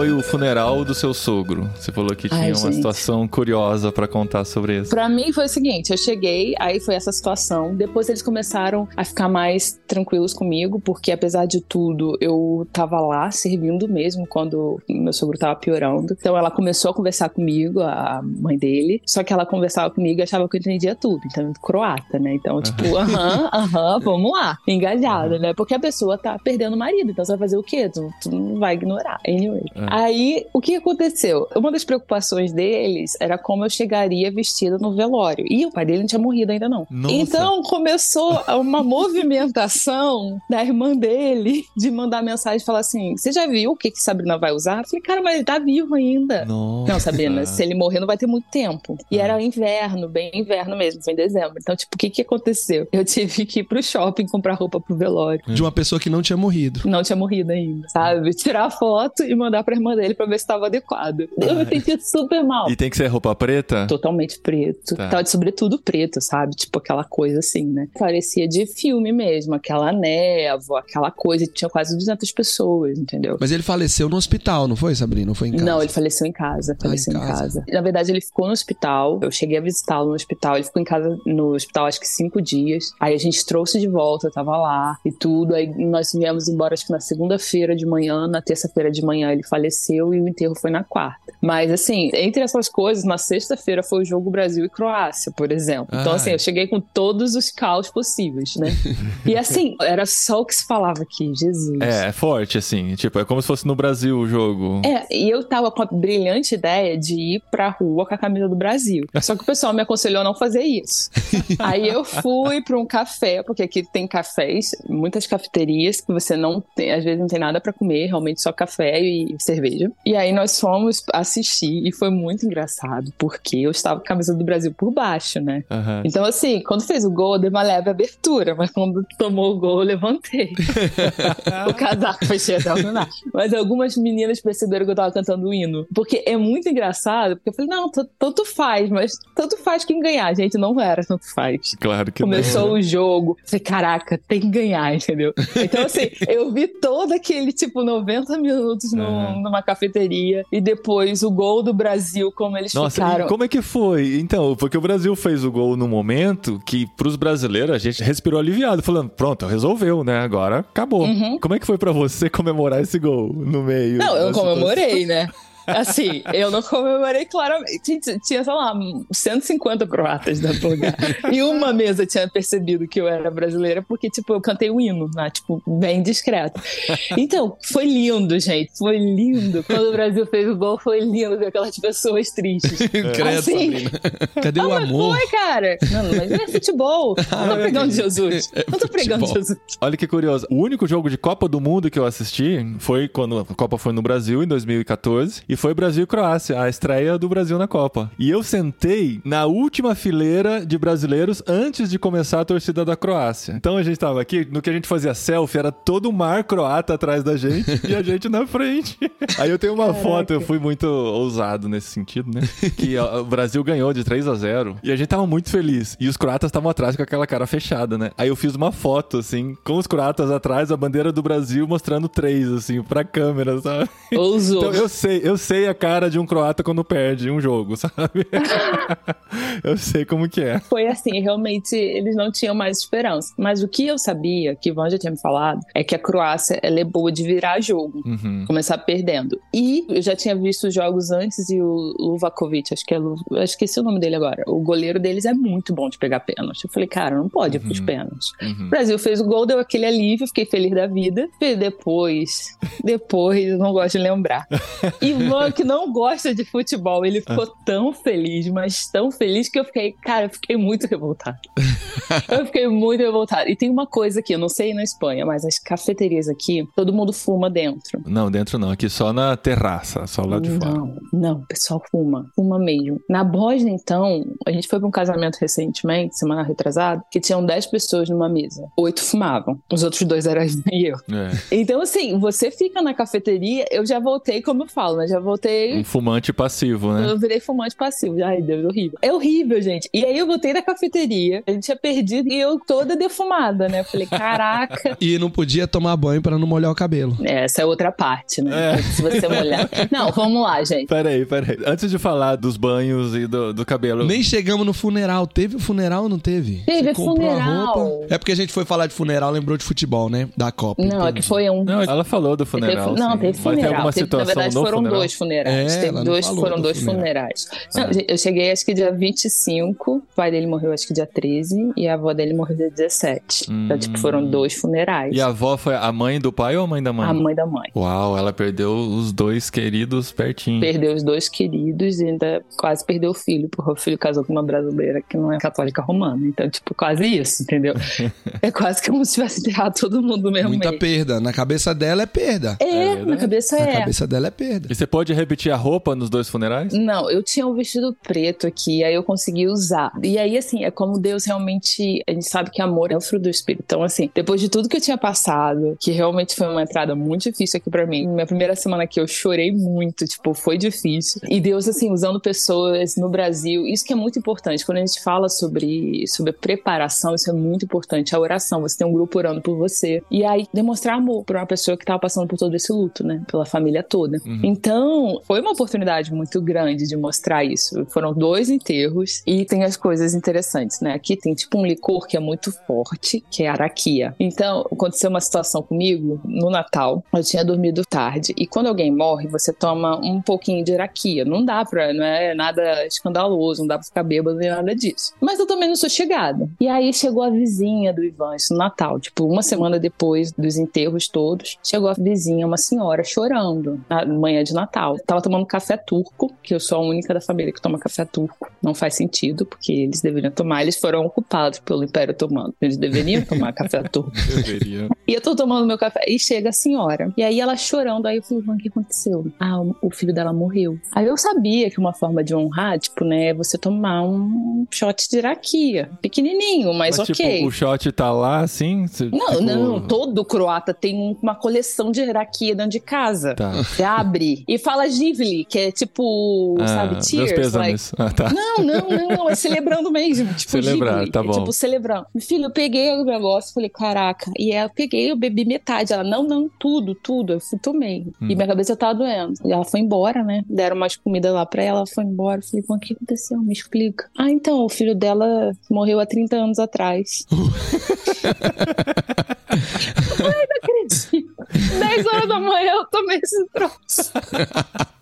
Foi o funeral do seu sogro? Você falou que tinha
Ai,
uma
gente.
situação curiosa pra contar sobre isso.
Pra mim foi o seguinte, eu cheguei, aí foi essa situação. Depois eles começaram a ficar mais tranquilos comigo, porque apesar de tudo, eu tava lá servindo mesmo quando meu sogro tava piorando. Então ela começou a conversar comigo, a mãe dele, só que ela conversava comigo e achava que eu entendia tudo. Então, croata, né? Então, tipo, aham, aham, vamos lá. Engajada, né? Porque a pessoa tá perdendo o marido, então você vai fazer o quê? Tu, tu não vai ignorar. Anyway.
É.
Aí, o que aconteceu? Uma das preocupações deles era como eu chegaria vestida no velório. E o pai dele não tinha morrido ainda, não.
Nossa.
Então começou uma movimentação da irmã dele de mandar mensagem e falar assim: Você já viu o que, que Sabrina vai usar? Eu falei, cara, mas ele tá vivo ainda.
Nossa.
Não, Sabrina, se ele morrer não vai ter muito tempo. E era inverno, bem inverno mesmo, foi em dezembro. Então, tipo, o que que aconteceu? Eu tive que ir pro shopping comprar roupa pro velório.
De uma pessoa que não tinha morrido.
Não tinha morrido ainda, sabe? Tirar foto e mandar pra irmã dele pra ver se tava adequado. Eu me senti super mal.
E tem que ser roupa preta?
Totalmente preto.
Tá.
Tava de sobretudo preto, sabe? Tipo aquela coisa assim, né? Parecia de filme mesmo, aquela névoa, aquela coisa. Tinha quase 200 pessoas, entendeu?
Mas ele faleceu no hospital, não foi, Sabrina? Não foi em casa?
Não, ele faleceu em casa. Faleceu
em
em,
casa.
casa. Na verdade, ele ficou no hospital. Eu cheguei a visitá-lo no hospital. Ele ficou em casa no hospital acho que cinco dias. Aí a gente trouxe de volta, eu tava lá e tudo. Aí nós viemos embora acho que na segunda-feira de manhã. Na terça-feira de manhã ele faleceu e o enterro foi na quarta. Mas assim, entre essas coisas, na sexta-feira foi o jogo Brasil e Croácia, por exemplo. Então,
Ai.
assim, eu cheguei com todos os caos possíveis, né? e assim, era só o que se falava aqui, Jesus.
É, é forte, assim. Tipo, é como se fosse no Brasil o jogo.
É, e eu tava com a brilhante ideia de ir pra rua com a camisa do Brasil. Só que o pessoal me aconselhou a não fazer isso. Aí eu fui pra um café, porque aqui tem cafés, muitas cafeterias que você não tem, às vezes não tem nada pra comer, realmente só café e cerveja. E aí nós fomos assistir e foi muito engraçado, porque eu estava com a camisa do Brasil por baixo, né?
Aham.
Então, assim, quando fez o gol, eu dei uma leve abertura, mas quando tomou o gol, eu levantei. o casaco fechei até o final. Mas algumas meninas perceberam que eu tava cantando o hino. Porque é muito engraçado, porque eu falei, não, tanto faz, mas tanto faz quem ganhar. Gente, não era tanto faz.
Claro que
Começou
não.
o jogo. Falei, caraca, tem que ganhar, entendeu? Então, assim, eu vi todo aquele, tipo, 90 minutos no,
Uhum.
Numa cafeteria. E depois o gol do Brasil, como eles
Nossa,
ficaram.
como é que foi? Então, porque o Brasil fez o gol no momento que, pros brasileiros, a gente respirou aliviado, falando, pronto, resolveu, né? Agora acabou. Como é que foi pra você comemorar esse gol no meio?
Uhum. Não, eu comemorei, né? Assim, eu não comemorei claramente. Tinha, sei lá, 150 croatas dentro do lugar. E uma mesa tinha percebido que eu era brasileira, porque, tipo, eu cantei o hino, né? Tipo, bem discreto. Então, foi lindo, gente. Foi lindo. Quando o Brasil fez o gol, foi lindo ver aquelas pessoas tristes.
Credo,
Assim.
Cadê
Ah,
o amor?
foi, cara. Não, mas é futebol. Não tô pregando Jesus. Não tô pregando
futebol.
Jesus.
Olha que curioso. O único jogo de Copa do Mundo que eu assisti foi quando a Copa foi no Brasil, em 2014. E foi Brasil e Croácia, a estreia do Brasil na Copa. E eu sentei na última fileira de brasileiros antes de começar a torcida da Croácia. Então a gente tava aqui, no que a gente fazia selfie, era todo o mar croata atrás da gente e a gente na frente. Aí eu tenho uma foto, eu fui muito ousado nesse sentido, né? Que ó, o Brasil ganhou de 3 a 0 e a gente tava muito feliz. E os croatas estavam atrás com aquela cara fechada, né? Aí eu fiz uma foto, assim, com os croatas atrás, a bandeira do Brasil mostrando três, assim, pra câmera, sabe?
Ousou.
Então eu sei, eu sei a cara de um croata quando perde um jogo, sabe? eu sei como que é.
Foi assim, realmente eles não tinham mais esperança. Mas o que eu sabia, que o Ivan já tinha me falado, é que a Croácia ela é boa de virar jogo,
Uhum.
começar perdendo. E eu já tinha visto os jogos antes e o Luvakovic, acho que é Lu, eu esqueci o nome dele agora. O goleiro deles é muito bom de pegar pênalti. Eu falei, cara, não pode ir pros pênaltis.
Uhum.
O Brasil fez o gol, deu aquele alívio, fiquei feliz da vida. E depois, depois, não gosto de lembrar. Que não gosta de futebol, ele ficou tão feliz, mas tão feliz que eu fiquei, cara, eu fiquei muito revoltado. Eu fiquei muito revoltado. E tem uma coisa aqui, eu não sei na Espanha, mas as cafeterias aqui, todo mundo fuma dentro.
Não, dentro não, aqui só na terraça, só lá de fora.
Não, não, o pessoal fuma, fuma mesmo. Na Bósnia, então, a gente foi pra um casamento recentemente, semana retrasada, que tinham 10 pessoas numa mesa. Oito fumavam, os outros dois eram e eu.
É.
Então, assim, você fica na cafeteria, eu já voltei, como eu falo, né? Já voltei.
Um fumante passivo, né?
Eu virei fumante passivo. Ai, Deus, horrível. É horrível, gente. E aí eu voltei na cafeteria, a gente tinha perdido e eu toda defumada, né? Eu falei, caraca.
E não podia tomar banho pra não molhar o cabelo.
Essa é outra parte, né?
É.
Se você molhar. Não, vamos lá, gente.
Peraí, peraí. Antes de falar dos banhos e do, do cabelo.
Nem chegamos no funeral. Teve o funeral ou não teve?
Teve
Você comprou a
funeral.
roupa? É porque a gente foi falar de funeral, lembrou de futebol, né? Da Copa.
Não, é que
entendi.
foi um.
Não, ela falou do funeral.
Teve- não, teve
Mas tem
funeral.
alguma
Teve-
situação
na verdade,
no
foram
funeral?
dois funerais.
É,
Teve dois, foram
do
dois
funeral.
funerais. Não, eu cheguei acho que dia 25, o pai dele morreu acho que dia 13 e a avó dele morreu dia 17. Então, tipo, foram dois funerais.
E a avó foi a mãe do pai ou a mãe da mãe?
A mãe da mãe.
Uau, ela perdeu os dois queridos pertinho.
Perdeu os dois queridos e ainda quase perdeu o filho, porque o filho casou com uma brasileira que não é católica romana. Então, tipo, quase isso, entendeu? é quase como se tivesse enterrado todo mundo mesmo
Muita
mês.
perda. Na cabeça dela é perda.
É,
É
na cabeça
Na
é.
cabeça dela é perda.
E você pode repetir a roupa nos dois funerais?
Não, eu tinha um vestido preto aqui, aí eu consegui usar. E aí, assim, é como Deus realmente. A gente sabe que amor é o fruto do Espírito. Então, assim, depois de tudo que eu tinha passado, que realmente foi uma entrada muito difícil aqui pra mim, minha primeira semana aqui eu chorei muito, tipo, foi difícil. E Deus, assim, usando pessoas no Brasil, isso que é muito importante. Quando a gente fala sobre, sobre preparação, isso é muito importante. A oração, você tem um grupo orando por você. E aí, demonstrar amor pra uma pessoa que tava passando por todo esse luto, né? Pela família toda. Então, foi uma oportunidade muito grande de mostrar isso. Foram dois enterros e tem as coisas interessantes, né? Aqui tem tipo um licor que é muito forte, que é araquia. Então, aconteceu uma situação comigo no Natal. Eu tinha dormido tarde e quando alguém morre, você toma um pouquinho de araquia. Não dá pra, não é nada escandaloso, não dá pra ficar bêbado nem nada disso. Mas eu também não sou chegada. E aí chegou a vizinha do Ivan, isso no Natal, tipo, uma semana depois dos enterros todos, chegou a vizinha, uma senhora, chorando na manhã de Natal. Tava tomando café turco, que eu sou a única da família que toma café turco. Não faz sentido, porque eles deveriam tomar, eles foram ocupados pelo Império Otomano. Eles deveriam tomar café turco.
Deveria.
E eu tô tomando meu café e chega a senhora. E aí ela chorando, aí eu falei, "Mãe, o que aconteceu? Ah, o- filho dela morreu. Aí eu sabia que uma forma de honrar, tipo, né, é você tomar um shot de raquia. Pequenininho, mas,
Mas,
ok.
tipo, o shot tá lá, assim? Você,
Não,
tipo,
não, todo croata tem um- uma coleção de raquia dentro de casa.
Tá.
Você abre e fala fala Ghibli, que é tipo, sabe,
meus
tears. Like.
Ah, tá.
não, não, não, é celebrando mesmo. Tipo,
Celebrar,
Ghibli.
tá
É
bom.
tipo, celebrando. Filho, eu peguei o negócio, falei, caraca. E eu peguei, eu bebi metade. Ela, não, não, tudo, tudo. Eu fui, tomei.
Hum.
E minha cabeça tava doendo. E ela foi embora, né? Deram mais comida lá pra ela, ela foi embora. Eu falei, o que aconteceu? Me explica. Ah, então, o filho dela morreu há 30 anos atrás. Ai, não acredito. 10 horas da manhã eu tomei esse troço.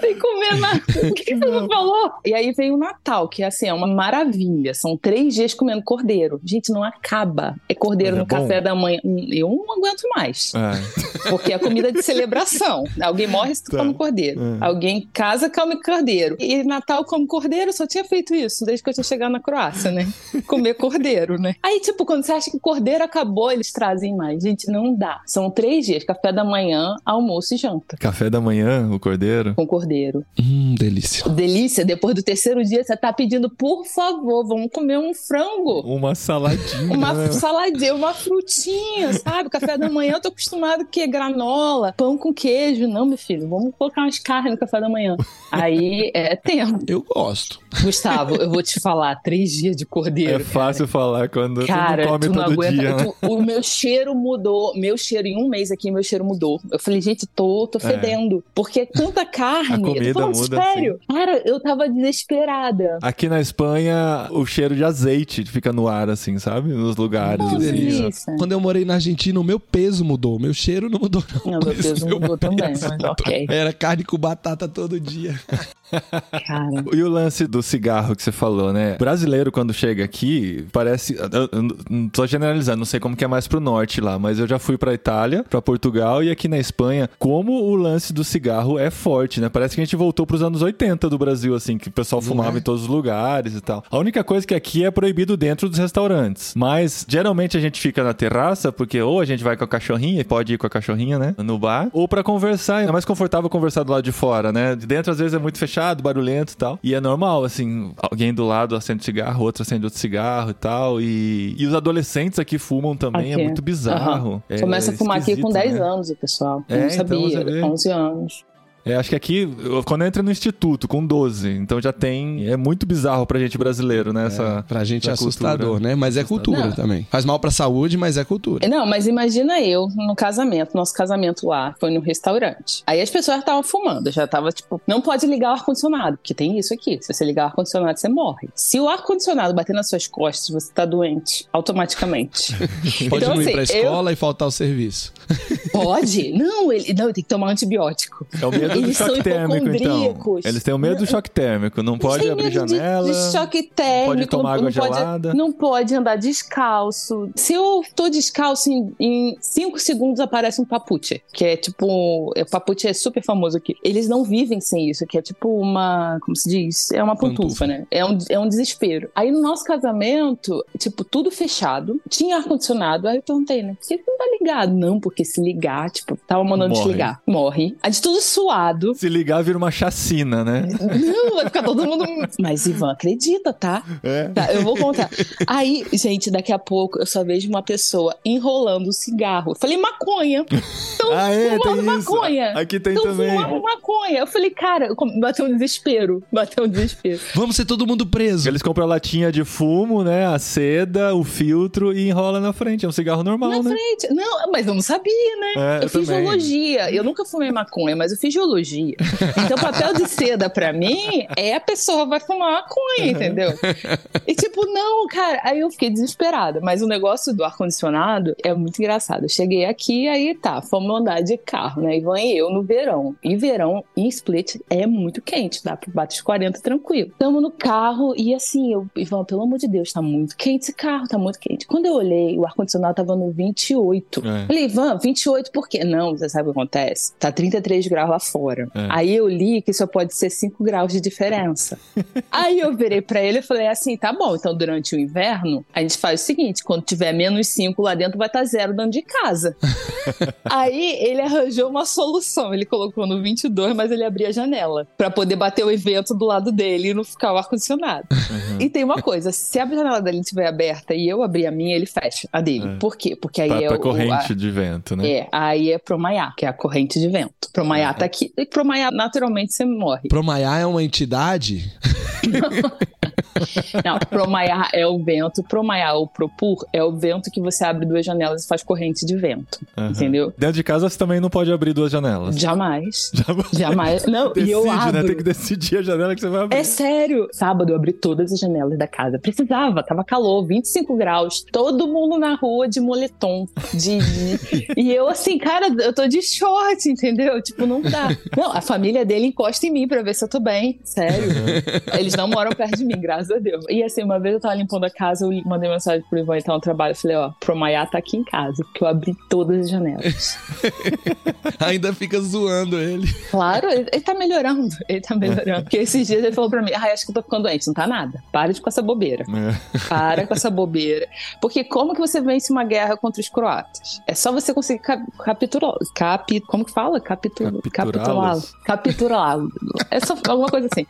Sem comer nada. O que você não falou? E aí veio o Natal, que assim, é uma maravilha. São três dias comendo cordeiro. Gente, não acaba. É cordeiro
é
no
bom?
café da manhã. Hum, Eu não aguento mais.
É.
Porque é comida de celebração. Alguém morre se tu
Tá.
come cordeiro.
É.
Alguém casa, come cordeiro. E Natal come cordeiro, eu só tinha feito isso desde que eu tinha chegado na Croácia, né? Comer cordeiro, né? Aí, tipo, quando você acha que o cordeiro acabou, eles trazem mais. Gente, não dá. São três dias: café da manhã, almoço e janta.
Café da manhã, o cordeiro.
Com cordeiro.
Hum, delícia.
Delícia, depois do terceiro dia, você tá pedindo, por favor, vamos comer um frango.
Uma saladinha.
Uma
né?
saladinha, uma frutinha, sabe? Café da manhã eu tô acostumado que granola, pão com queijo. Não, meu filho, vamos colocar umas carnes no café da manhã. Aí é tempo.
Eu gosto.
Gustavo, eu vou te falar, três dias de
É
cordeiro.
fácil falar quando
Cara,
você não come
tu não
todo
aguenta.
dia.
tu- o meu cheiro mudou. Meu cheiro, em um mês aqui, meu cheiro mudou. Eu falei, gente, tô, tô fedendo. Porque é tanta carne.
A comida
eu tô falando
muda,
sério. Cara, eu tava desesperada.
Aqui na Espanha, o cheiro de azeite fica no ar, assim, sabe? Nos lugares.
Nossa,
assim.
delícia.
Quando eu morei na Argentina, o meu peso mudou. Meu cheiro não mudou, não.
Não, meu
Mas
peso
o meu
mudou também,
peso
mas
mudou.
ok.
Era carne com batata todo dia.
Cara.
E o lance do cigarro que você falou, né? Brasileiro, quando chega aqui, parece. eu- eu tô generalizando, não sei como que é mais pro norte lá, mas eu já fui pra Itália, pra Portugal e aqui na Espanha, como o lance do cigarro é forte, né? Parece que a gente voltou pros anos 80 do Brasil, assim, que o pessoal fumava em todos os lugares e tal. A única coisa que aqui é proibido dentro dos restaurantes. Mas geralmente a gente fica na terraça, porque ou a gente vai com a cachorrinha, pode ir com a cachorrinha, né? No bar, ou pra conversar. É mais confortável conversar do lado de fora, né? De dentro às vezes é muito fechado, barulhento e tal. E é normal, assim, alguém do lado acende cigarro, outro acende outro cigarro e tal. E, e os adolescentes aqui fumam também,
Aqui.
é muito bizarro. É
Começa a fumar aqui com
esquisito,
10
né?
anos, o pessoal. Eu
É,
não
então
sabia.
vê.
11 anos.
É, acho que aqui, eu- quando entra no instituto, com 12, então já tem. É muito bizarro pra gente brasileiro, né? Essa,
Pra gente é assustador,
cultura.
né? Mas é cultura
Não.
também. Faz mal pra saúde, mas é cultura.
Não, mas imagina eu no casamento, nosso casamento lá, foi no restaurante. Aí as pessoas estavam fumando, já tava tipo, não pode ligar o ar-condicionado, porque tem isso aqui. Se você ligar o ar-condicionado, você morre. Se o ar-condicionado bater nas suas costas, você tá doente automaticamente.
Pode
Então,
não ir
assim,
pra
eu-
escola e faltar o serviço.
Pode? Não, ele não, tem que tomar antibiótico.
É o medo do
Eles são
choque térmico, então. Eles têm o medo do choque térmico. Não pode abrir
medo de-
janela.
De, choque térmico.
pode tomar água
não pode,
gelada.
Não pode andar descalço. Se eu tô descalço, em, em cinco segundos aparece um papute. Que é tipo. O papute é super famoso aqui. Eles não vivem sem isso, que é tipo uma. Como se diz? É uma pantufa,
Pantufa.
né? É um, é um desespero. Aí no nosso casamento, tipo, tudo fechado. Tinha ar-condicionado. Aí eu perguntei, né? Por que que não tá ligado? Não, porque se ligar, tipo, tava mandando
Morre.
desligar. Morre. A gente tudo suado.
Se ligar, vira uma chacina, né?
Não, vai ficar todo mundo. Mas Ivan, acredita, tá?
É.
Tá, eu vou contar. Aí, gente, daqui a pouco eu só vejo uma pessoa enrolando o cigarro. Eu falei, maconha. Estão
Ah, é,
fumando
tem isso.
maconha.
Aqui tem
Estão
também.
fumando maconha. Eu falei, cara, bateu um desespero. Bateu um desespero.
Vamos ser todo mundo preso.
Eles compram a latinha de fumo, né? A seda, o filtro e enrola na frente. É um cigarro normal,
Na
né?
frente. Não, mas eu não sabia, né?
É,
eu fiz
também.
geologia. Eu nunca fumei maconha, mas eu fiz geologia. Então, papel de seda pra mim é a pessoa vai fumar maconha, entendeu? E tipo, não, cara. Aí eu fiquei desesperada. Mas o negócio do ar-condicionado é muito engraçado. Eu cheguei aqui, aí tá, fomos andar de carro, né? Ivan e eu no verão. E verão em Split é muito quente, dá pra bater os 40 tranquilo. Tamo no carro e assim, eu, Ivan, pelo amor de Deus, tá muito quente esse carro, tá muito quente. Quando eu olhei, o ar-condicionado tava no 28.
É.
Falei, Ivan, 28 por quê? Não, você sabe o que acontece? Tá 33 graus lá fora.
É.
Aí eu li que só pode ser 5 graus de diferença. Aí eu virei pra ele e falei assim: tá bom, então durante o inverno, a gente faz o seguinte: quando tiver menos 5 lá dentro, vai estar zero dentro de casa. Aí ele arranjou uma solução. Ele colocou no 22, mas ele abria a janela pra poder bater o evento do lado dele e não ficar o ar-condicionado.
Uhum.
E tem uma coisa: se a janela dele estiver aberta e eu abrir a minha, ele fecha a dele.
É.
Por quê? Porque aí
Pra,
é
pra
o-
corrente
a-
de vento, né?
é, aí é Promaiá, que é a corrente de vento. Promaiá tá aqui. morre. E promaiar, naturalmente, você morre.
Promaiá é uma entidade?
Não, promaiar é o vento. Promaiar ou propur é o vento que você abre duas janelas e faz corrente de vento.
Aham.
Entendeu?
Dentro de casa você também não pode abrir duas janelas.
Jamais.
Jamais.
Jamais. Não,
Decide,
e eu
né?
abro.
Tem que decidir a janela que você vai abrir.
É sério. Sábado eu abri todas as janelas da casa. Precisava, tava calor, 25 graus, todo mundo na rua de moletom. De, E eu assim, cara, eu tô de short, entendeu? Tipo, não dá. Não, a família dele encosta em mim pra ver se eu tô bem. Sério. Eles não moram perto de mim, graças a Deus. E assim, uma vez eu tava limpando a casa, eu mandei mensagem pro Ivan então no trabalho. Eu falei, ó, Promaiá tá aqui em casa, porque eu abri todas as janelas.
Ainda fica zoando ele.
Claro, ele, ele tá melhorando. Ele tá melhorando. Porque esses dias ele falou pra mim: ai, acho que eu tô ficando doente. Não tá nada. Para de com essa bobeira.
É.
Para com essa bobeira. Porque como que você vence uma guerra contra os croatas? É só você conseguir cap capitular. Capi, como que fala? Capitu capitulá-lo.
Capturá-los.
Capturá-lo. É só alguma coisa assim.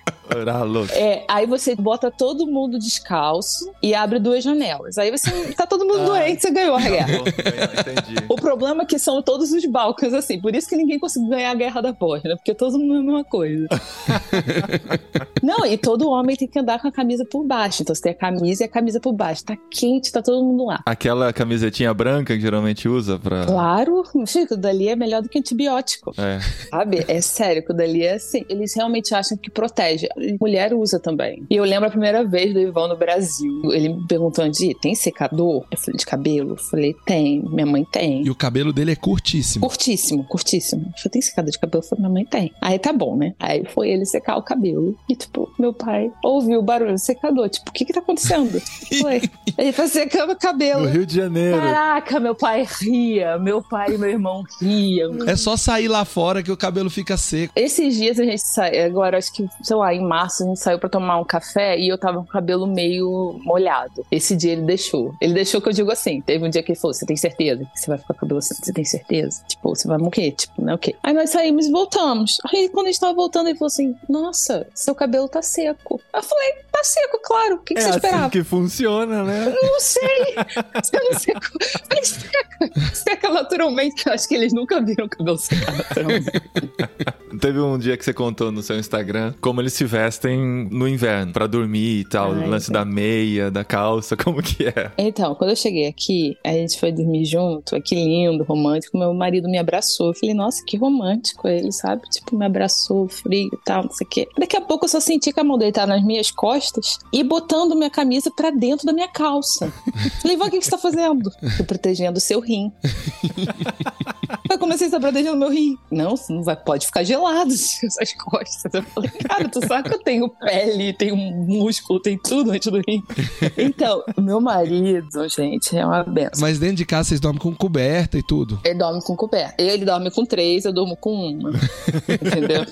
É, aí você bota todo mundo descalço e abre duas janelas. Aí você tá todo mundo
Ah.
doente, você ganhou a guerra.
Entendi.
O problema é que são todos os Balcãs assim. Por isso que ninguém conseguiu ganhar a guerra da Bósnia, porque todo mundo é a mesma coisa. Não, e todo homem tem que andar com a camisa por baixo. Então você tem a camisa e a camisa por baixo. Tá quente, tá todo mundo lá.
Aquela camisetinha branca que geralmente usa pra.
Claro, Chico, dali é melhor do que antibiótico.
É.
Sabe? É sério, que o dali é assim. Eles realmente acham que protege. Mulher usa também. E eu lembro a primeira vez do Ivan no Brasil. Ele me perguntou onde tem secador? Eu falei, de cabelo? Eu falei, tem. Minha mãe tem.
E o cabelo dele é curtíssimo.
Curtíssimo, curtíssimo. Eu falei, tem secador de cabelo? Eu falei, minha mãe tem. Aí tá bom, né? Aí foi ele secar o cabelo. E, tipo, meu pai ouviu o barulho do secador. Tipo, o que que tá acontecendo? Foi. Ele tá secando o cabelo.
No Rio de Janeiro.
Caraca, meu pai ria. Meu pai e meu irmão riam.
É só sair lá fora que o cabelo fica seco.
Esses dias a gente saiu, agora acho que, sei lá, em março a gente saiu pra tomar um café e eu tava com o cabelo meio molhado. Esse dia ele deixou. Ele deixou que eu digo assim. Teve um dia que ele falou: Você tem certeza que você vai ficar com o cabelo assim? Você tem certeza? Tipo, você vai morrer? Tipo, né? O quê? Aí nós saímos e voltamos. Aí quando a gente tava voltando, ele falou assim: Nossa, seu cabelo tá seco. Eu falei: Tá seco, claro. O que, que
É
você
assim
esperava?
que funciona, né?
Não sei. Você não secou. Falei, seca. Seca naturalmente. Eu acho que eles nunca viram o cabelo secar naturalmente.
Teve um dia que você contou no seu Instagram como eles se vestem no inverno pra dormir e tal, o lance
é.
da meia, da calça, como que é?
Então, quando eu cheguei aqui, a gente foi dormir junto, que lindo, romântico. Meu marido me abraçou. Eu falei, nossa, que romântico ele, sabe? Tipo, me abraçou, frio e tal, não sei o quê. Daqui a pouco eu só senti que a mão dele tava nas minhas costas e botando minha camisa pra dentro da minha calça. Falei, Ivan, o que, que você tá fazendo? Tô protegendo o seu rim. Eu comecei a estar protegendo meu rim. Não, você não vai, pode ficar gelado essas costas. Eu falei, cara, tu sabe que eu tenho pele, tenho músculo, tem tudo antes do rim. Então, meu marido, gente, é uma benção.
Mas dentro de casa vocês dormem com coberta e tudo.
Ele dorme com coberta. Ele dorme com três, eu durmo com uma. Entendeu?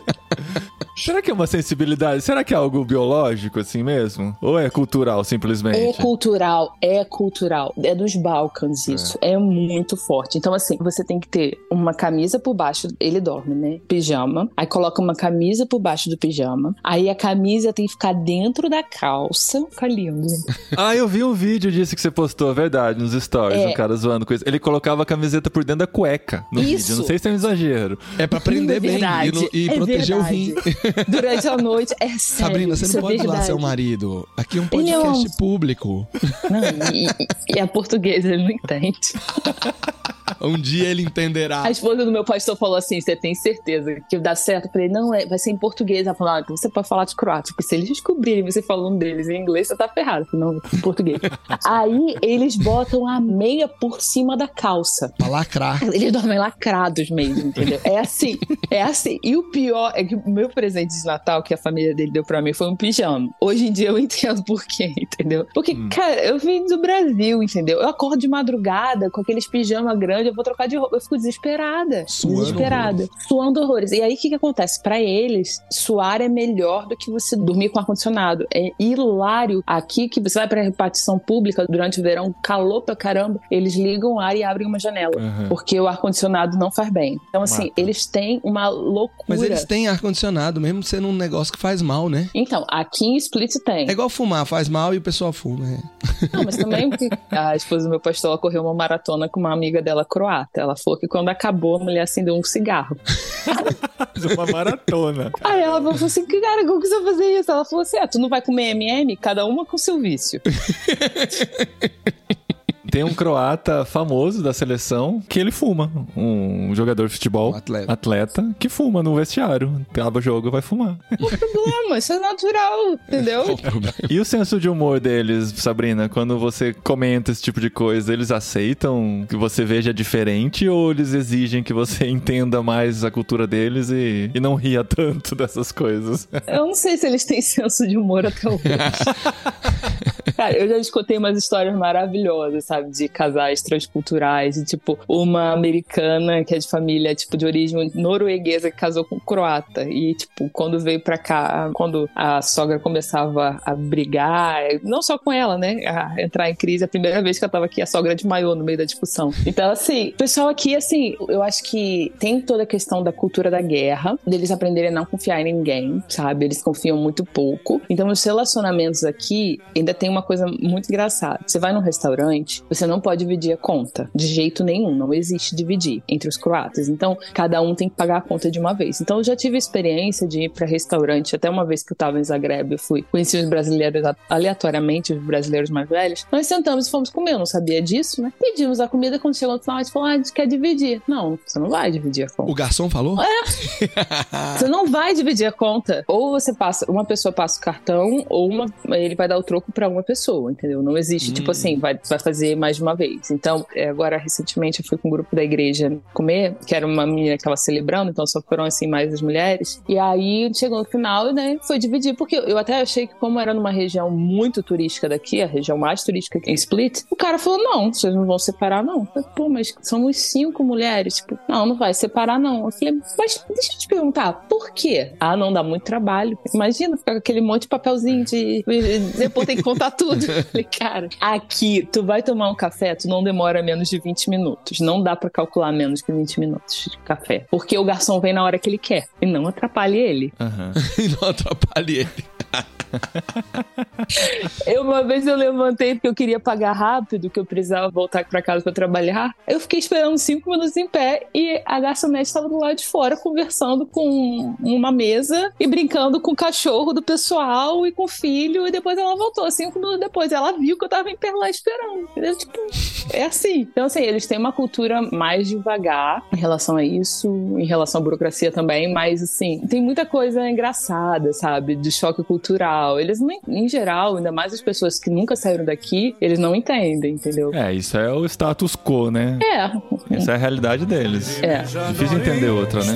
Será que é uma sensibilidade? Será que é algo biológico assim mesmo? Ou é cultural
É
simplesmente?
cultural, é cultural. É dos Balcãs isso. É. muito forte. Então, assim, você tem que ter uma camisa por baixo. Ele dorme, né? Pijama. Aí coloca uma camisa por baixo do pijama. Aí a camisa tem que ficar dentro da calça. Fica lindo.
Ah, eu vi um vídeo disso que você postou, é verdade, nos stories,
É.
um cara zoando com isso. Ele colocava a camiseta por dentro da cueca no
Isso.
vídeo. Não sei se é um exagero.
É pra prender
É
bem e, no- e
é
proteger o
verdade.
rim.
Durante a noite. É sério.
Sabrina, você não
é
pode zoar
verdade.
seu marido. Aqui é um
é
podcast público.
Não, e, e a portuguesa ele não entende.
Um dia ele entenderá.
A esposa do meu pastor falou assim: Você tem certeza que dá certo? Eu falei: Não, é, vai ser em português. Ela falou: ah, então você pode falar de croata, porque se eles descobrirem você falando deles em inglês, você tá ferrado. Não, em português. Aí eles botam a meia por cima da calça.
Pra lacrar.
Eles dormem lacrados mesmo, entendeu? É assim, é assim. E o pior é que o meu presente de Natal que a família dele deu pra mim foi um pijama. Hoje em dia eu entendo por quê, entendeu? Porque, cara, eu vim do Brasil, entendeu? Eu acordo de madrugada com aqueles pijama grandes, eu vou trocar de roupa. Eu fico desesperada.
Suando
desesperada. Suando horrores. E aí o que, que acontece? Pra eles, suar é melhor do que você dormir com ar-condicionado. É hilário. Aqui que você vai pra repartição pública durante o verão, calor pra caramba, eles ligam o ar e abrem uma janela.
Uhum.
Porque o ar-condicionado não faz bem. Então, assim,
Mata.
eles têm uma loucura.
Mas eles têm ar-condicionado mesmo sendo um negócio que faz mal, né?
Então, aqui em Split tem.
É igual fumar, faz mal e o pessoal fuma. É.
Não, mas também porque a esposa do meu pastor ela correu uma maratona com uma amiga dela croata. Ela falou que quando acabou, a mulher acendeu um cigarro.
Uma maratona.
Aí ela falou assim: cara, como que você vai fazer isso? Ela falou assim: ah, tu não vai comer MM? Cada uma com seu vício.
Tem um croata famoso da seleção que ele fuma. Um jogador de futebol,
Um atleta.
atleta, que fuma no vestiário. Acaba o jogo, vai fumar.
Problema, isso é natural, entendeu?
E o senso de humor deles, Sabrina, quando você comenta esse tipo de coisa, eles aceitam que você veja diferente ou eles exigem que você entenda mais a cultura deles e, e não ria tanto dessas coisas?
Eu não sei se eles têm senso de humor até hoje. Cara, eu já escutei umas histórias maravilhosas, sabe? De casais transculturais. E, tipo, uma americana que é de família, tipo, de origem norueguesa que casou com croata. E, tipo, quando veio pra cá, quando a sogra começava a brigar, não só com ela, né? A entrar em crise, a primeira vez que ela tava aqui, a sogra desmaiou no meio da discussão. Então, assim, o pessoal aqui, assim, eu acho que tem toda a questão da cultura da guerra, deles aprenderem a não confiar em ninguém, sabe? Eles confiam muito pouco. Então, os relacionamentos aqui ainda tem uma coisa muito engraçada. Você vai num restaurante, você não pode dividir a conta. De jeito nenhum. Não existe dividir entre os croatas. Então, cada um tem que pagar a conta de uma vez. Então, eu já tive experiência de ir pra restaurante. Até uma vez que eu tava em Zagreb, eu fui conheci os brasileiros aleatoriamente, os brasileiros mais velhos. Nós sentamos e fomos comer. Eu não sabia disso, né? Pedimos a comida. Quando chegou no final, a gente falou: ah, a gente quer dividir. Não, você não vai dividir a conta.
O garçom falou?
Você não vai dividir a conta. Ou você passa, uma pessoa passa o cartão, ou uma, ele vai dar o troco pra uma pessoa, entendeu? Não existe, tipo assim, vai, vai fazer mais de uma vez. Então, é, agora, recentemente, eu fui com um grupo da igreja comer, que era uma menina que tava celebrando, então só foram, assim, mais as mulheres. E aí, chegou no final, né, foi dividir, porque eu até achei que, como era numa região muito turística daqui, a região mais turística aqui em Split, o cara falou: não, vocês não vão separar, não. Eu falei, Pô, mas somos cinco mulheres. Tipo, não, não vai separar, não. Eu falei, mas deixa eu te perguntar, por quê? Ah, não dá muito trabalho. Imagina ficar com aquele monte de papelzinho de. Depois tem que contar tudo. Eu falei, cara, aqui, tu vai tomar um café, tu não demora menos de 20 minutos. Não dá pra calcular menos que 20 minutos de café. Porque o garçom vem na hora que ele quer. E não atrapalhe ele.
Aham.
E não atrapalhe ele.
Eu, uma vez eu levantei porque eu queria pagar rápido, que eu precisava voltar pra casa pra trabalhar. Eu fiquei esperando cinco minutos em pé e a garçonete estava do lado de fora conversando com uma mesa e brincando com o cachorro do pessoal e com o filho. E depois ela voltou, cinco minutos depois. Ela viu que eu tava em pé lá esperando. Entendeu? Tipo, é assim. Então, assim, eles têm uma cultura mais devagar em relação a isso, em relação à burocracia também, mas, assim, tem muita coisa engraçada, sabe? De choque cultural. Eles, não- em geral, ainda mais as pessoas que nunca saíram daqui, eles não entendem, entendeu?
É, isso é o status quo, né?
É,
Essa é a realidade deles.
é.
Difícil entender outra, né?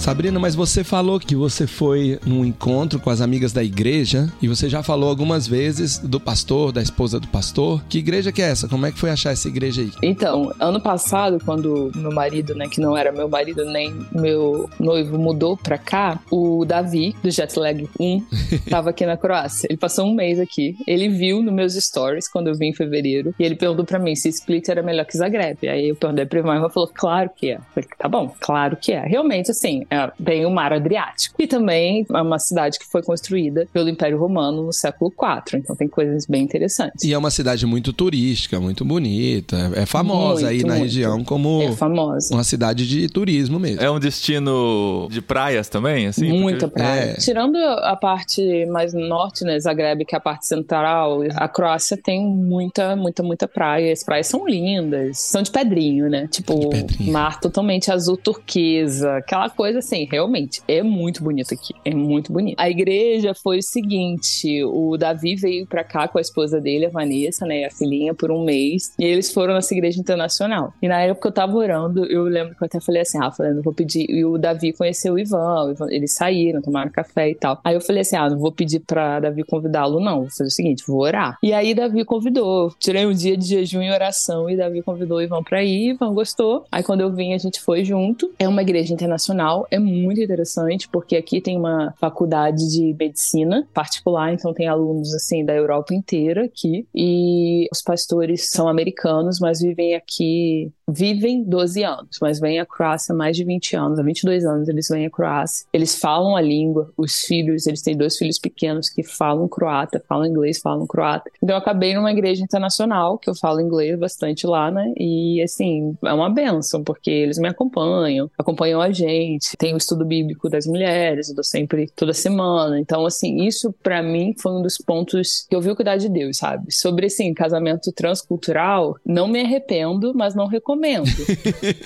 Sabrina, mas você falou que você foi num encontro com as amigas da igreja e você já falou algumas vezes do pastor, da esposa do pastor. Que igreja que é essa? Como é que foi achar essa igreja aí?
Então, ano passado, quando meu marido, né, que não era meu marido nem meu noivo, mudou pra cá, o Davi, do Jetlag 1, tava aqui na Croácia. Ele passou um mês aqui. Ele viu nos meus stories quando eu vim em fevereiro e ele perguntou pra mim se Split era melhor que Zagreb. Aí eu perguntei pra irmã e falou, claro que é. Eu falei, tá bom, claro que é. Realmente, assim, é, tem o mar Adriático. E também é uma cidade que foi construída pelo Império Romano no século IV. Então tem coisas bem interessantes.
E é uma cidade muito turística, muito bonita. É famosa
Muito,
aí na
muito.
região como
É famosa.
uma cidade de turismo mesmo.
É um destino de praias também, assim?
Muita
Porque-
praia.
é.
Tirando a parte mais norte, né, Zagreb, que é a parte central, a Croácia tem muita, muita, muita praia. As praias são lindas, são de pedrinho, né? Tipo,
pedrinho.
mar totalmente azul turquesa, aquela coisa assim, realmente, é muito bonito aqui, é muito bonito. A igreja foi o seguinte, o Davi veio pra cá com a esposa dele, a Vanessa, né, a filhinha, por um mês, e eles foram nessa igreja internacional. E na época que eu tava orando, eu lembro que eu até falei assim, ah, falei, não vou pedir, e o Davi conheceu o Ivan, o Ivan- eles saíram, tomaram café e tal. Aí eu falei assim, ah, não vou pedir pra Davi convidá-lo, não, vou fazer o seguinte, vou orar. E aí Davi convidou, tirei um dia de jejum e oração, e Davi convidou o Ivan pra ir, Ivan gostou. Aí quando eu vim, a gente foi junto. É uma igreja internacional, é muito interessante, porque aqui tem uma faculdade de medicina particular, então tem alunos assim da Europa inteira aqui, e os pastores são americanos, mas vivem aqui vivem 12 anos, mas vêm à Croácia há mais de 20 anos, há 22 anos eles vêm à Croácia. Eles falam a língua, os filhos, eles têm dois filhos pequenos que falam croata, falam inglês, falam croata. Então eu acabei numa igreja internacional, que eu falo inglês bastante lá, né? E assim, é uma benção, porque eles me acompanham, acompanham a gente. Tem o estudo bíblico das mulheres, eu dou sempre toda semana. Então, assim, isso para mim foi um dos pontos que eu vi o cuidar de Deus, sabe? Sobre, assim, casamento transcultural, não me arrependo, mas não recomendo momento.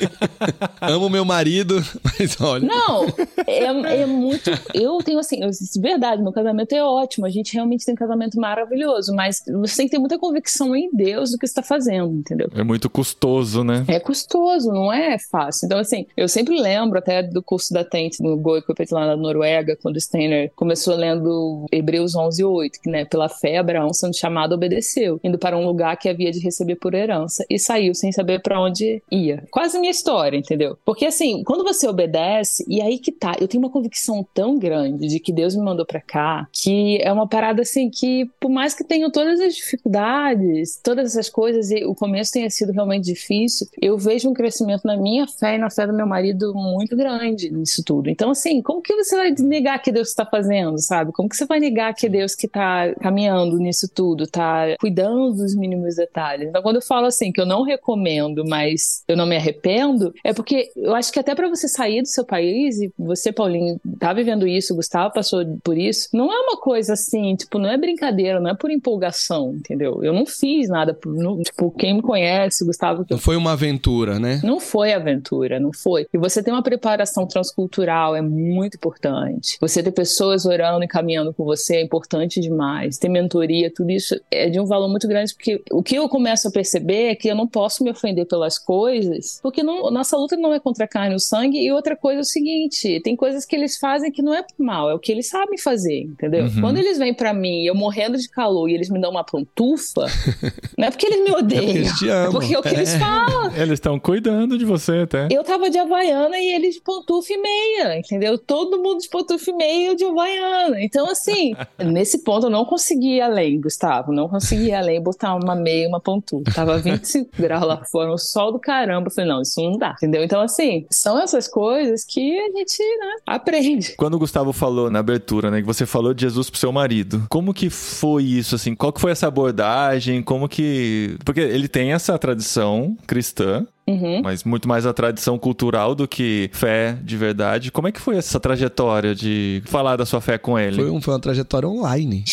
Amo meu marido, mas olha.
Não, é, é muito. Eu tenho assim, eu, verdade, meu casamento é ótimo, a gente realmente tem um casamento maravilhoso, mas você tem que ter muita convicção em Deus do que está fazendo, entendeu?
É muito custoso, né?
É custoso, não é fácil. Então, assim, eu sempre lembro até do curso da Tente no Goi que eu fiz lá na Noruega, quando o Steiner começou lendo Hebreus 11, 8, que, né, pela fé, Abraão sendo chamado obedeceu, indo para um lugar que havia de receber por herança e saiu sem saber para onde ia. Quase minha história, entendeu? Porque assim, quando você obedece, e aí que tá, eu tenho uma convicção tão grande de que Deus me mandou para cá, que é uma parada assim que, por mais que tenham todas as dificuldades, todas essas coisas, e o começo tenha sido realmente difícil, eu vejo um crescimento na minha fé e na fé do meu marido muito grande nisso tudo. Então, assim, como que você vai negar que Deus está fazendo, sabe? Como que você vai negar que Deus que tá caminhando nisso tudo, tá cuidando dos mínimos detalhes? Então, quando eu falo assim, que eu não recomendo, mas mas eu não me arrependo, é porque eu acho que até para você sair do seu país, e você, Paulinho, tá vivendo isso, Gustavo passou por isso, não é uma coisa assim, tipo, não é brincadeira, não é por empolgação, entendeu? Eu não fiz nada, por, não, tipo, quem me conhece, Gustavo.
Não foi uma aventura, né?
Não foi aventura, não foi. E você tem uma preparação transcultural, é muito importante. Você ter pessoas orando e caminhando com você é importante demais. Ter mentoria, tudo isso é de um valor muito grande, porque o que eu começo a perceber é que eu não posso me ofender pelas coisas, porque não, nossa luta não é contra a carne e o sangue. E outra coisa é o seguinte: tem coisas que eles fazem que não é mal, é o que eles sabem fazer, entendeu? Uhum. Quando eles vêm para mim, eu morrendo de calor e eles me dão uma pantufa, não é porque eles me odeiam, é porque, é porque é o que é. eles falam.
Eles estão cuidando de você até.
Eu tava de Havaiana e eles de pantufa e meia, entendeu? Todo mundo de pantufa e meia de Havaiana. Então, assim, nesse ponto eu não consegui ir além, Gustavo. Não consegui ir além botar uma meia uma pantufa. Tava 25 graus lá fora, o sol do caramba. Eu falei, não, isso não dá, entendeu? Então, assim, são essas coisas que a gente, né, aprende.
Quando o Gustavo falou na abertura, né, que você falou de Jesus pro seu marido, como que foi isso, assim? Qual que foi essa abordagem? Como que... Porque ele tem essa tradição cristã, Uhum. Mas muito mais a tradição cultural do que fé de verdade. Como é que foi essa trajetória de falar da sua fé com ele?
Foi, um, foi uma trajetória online.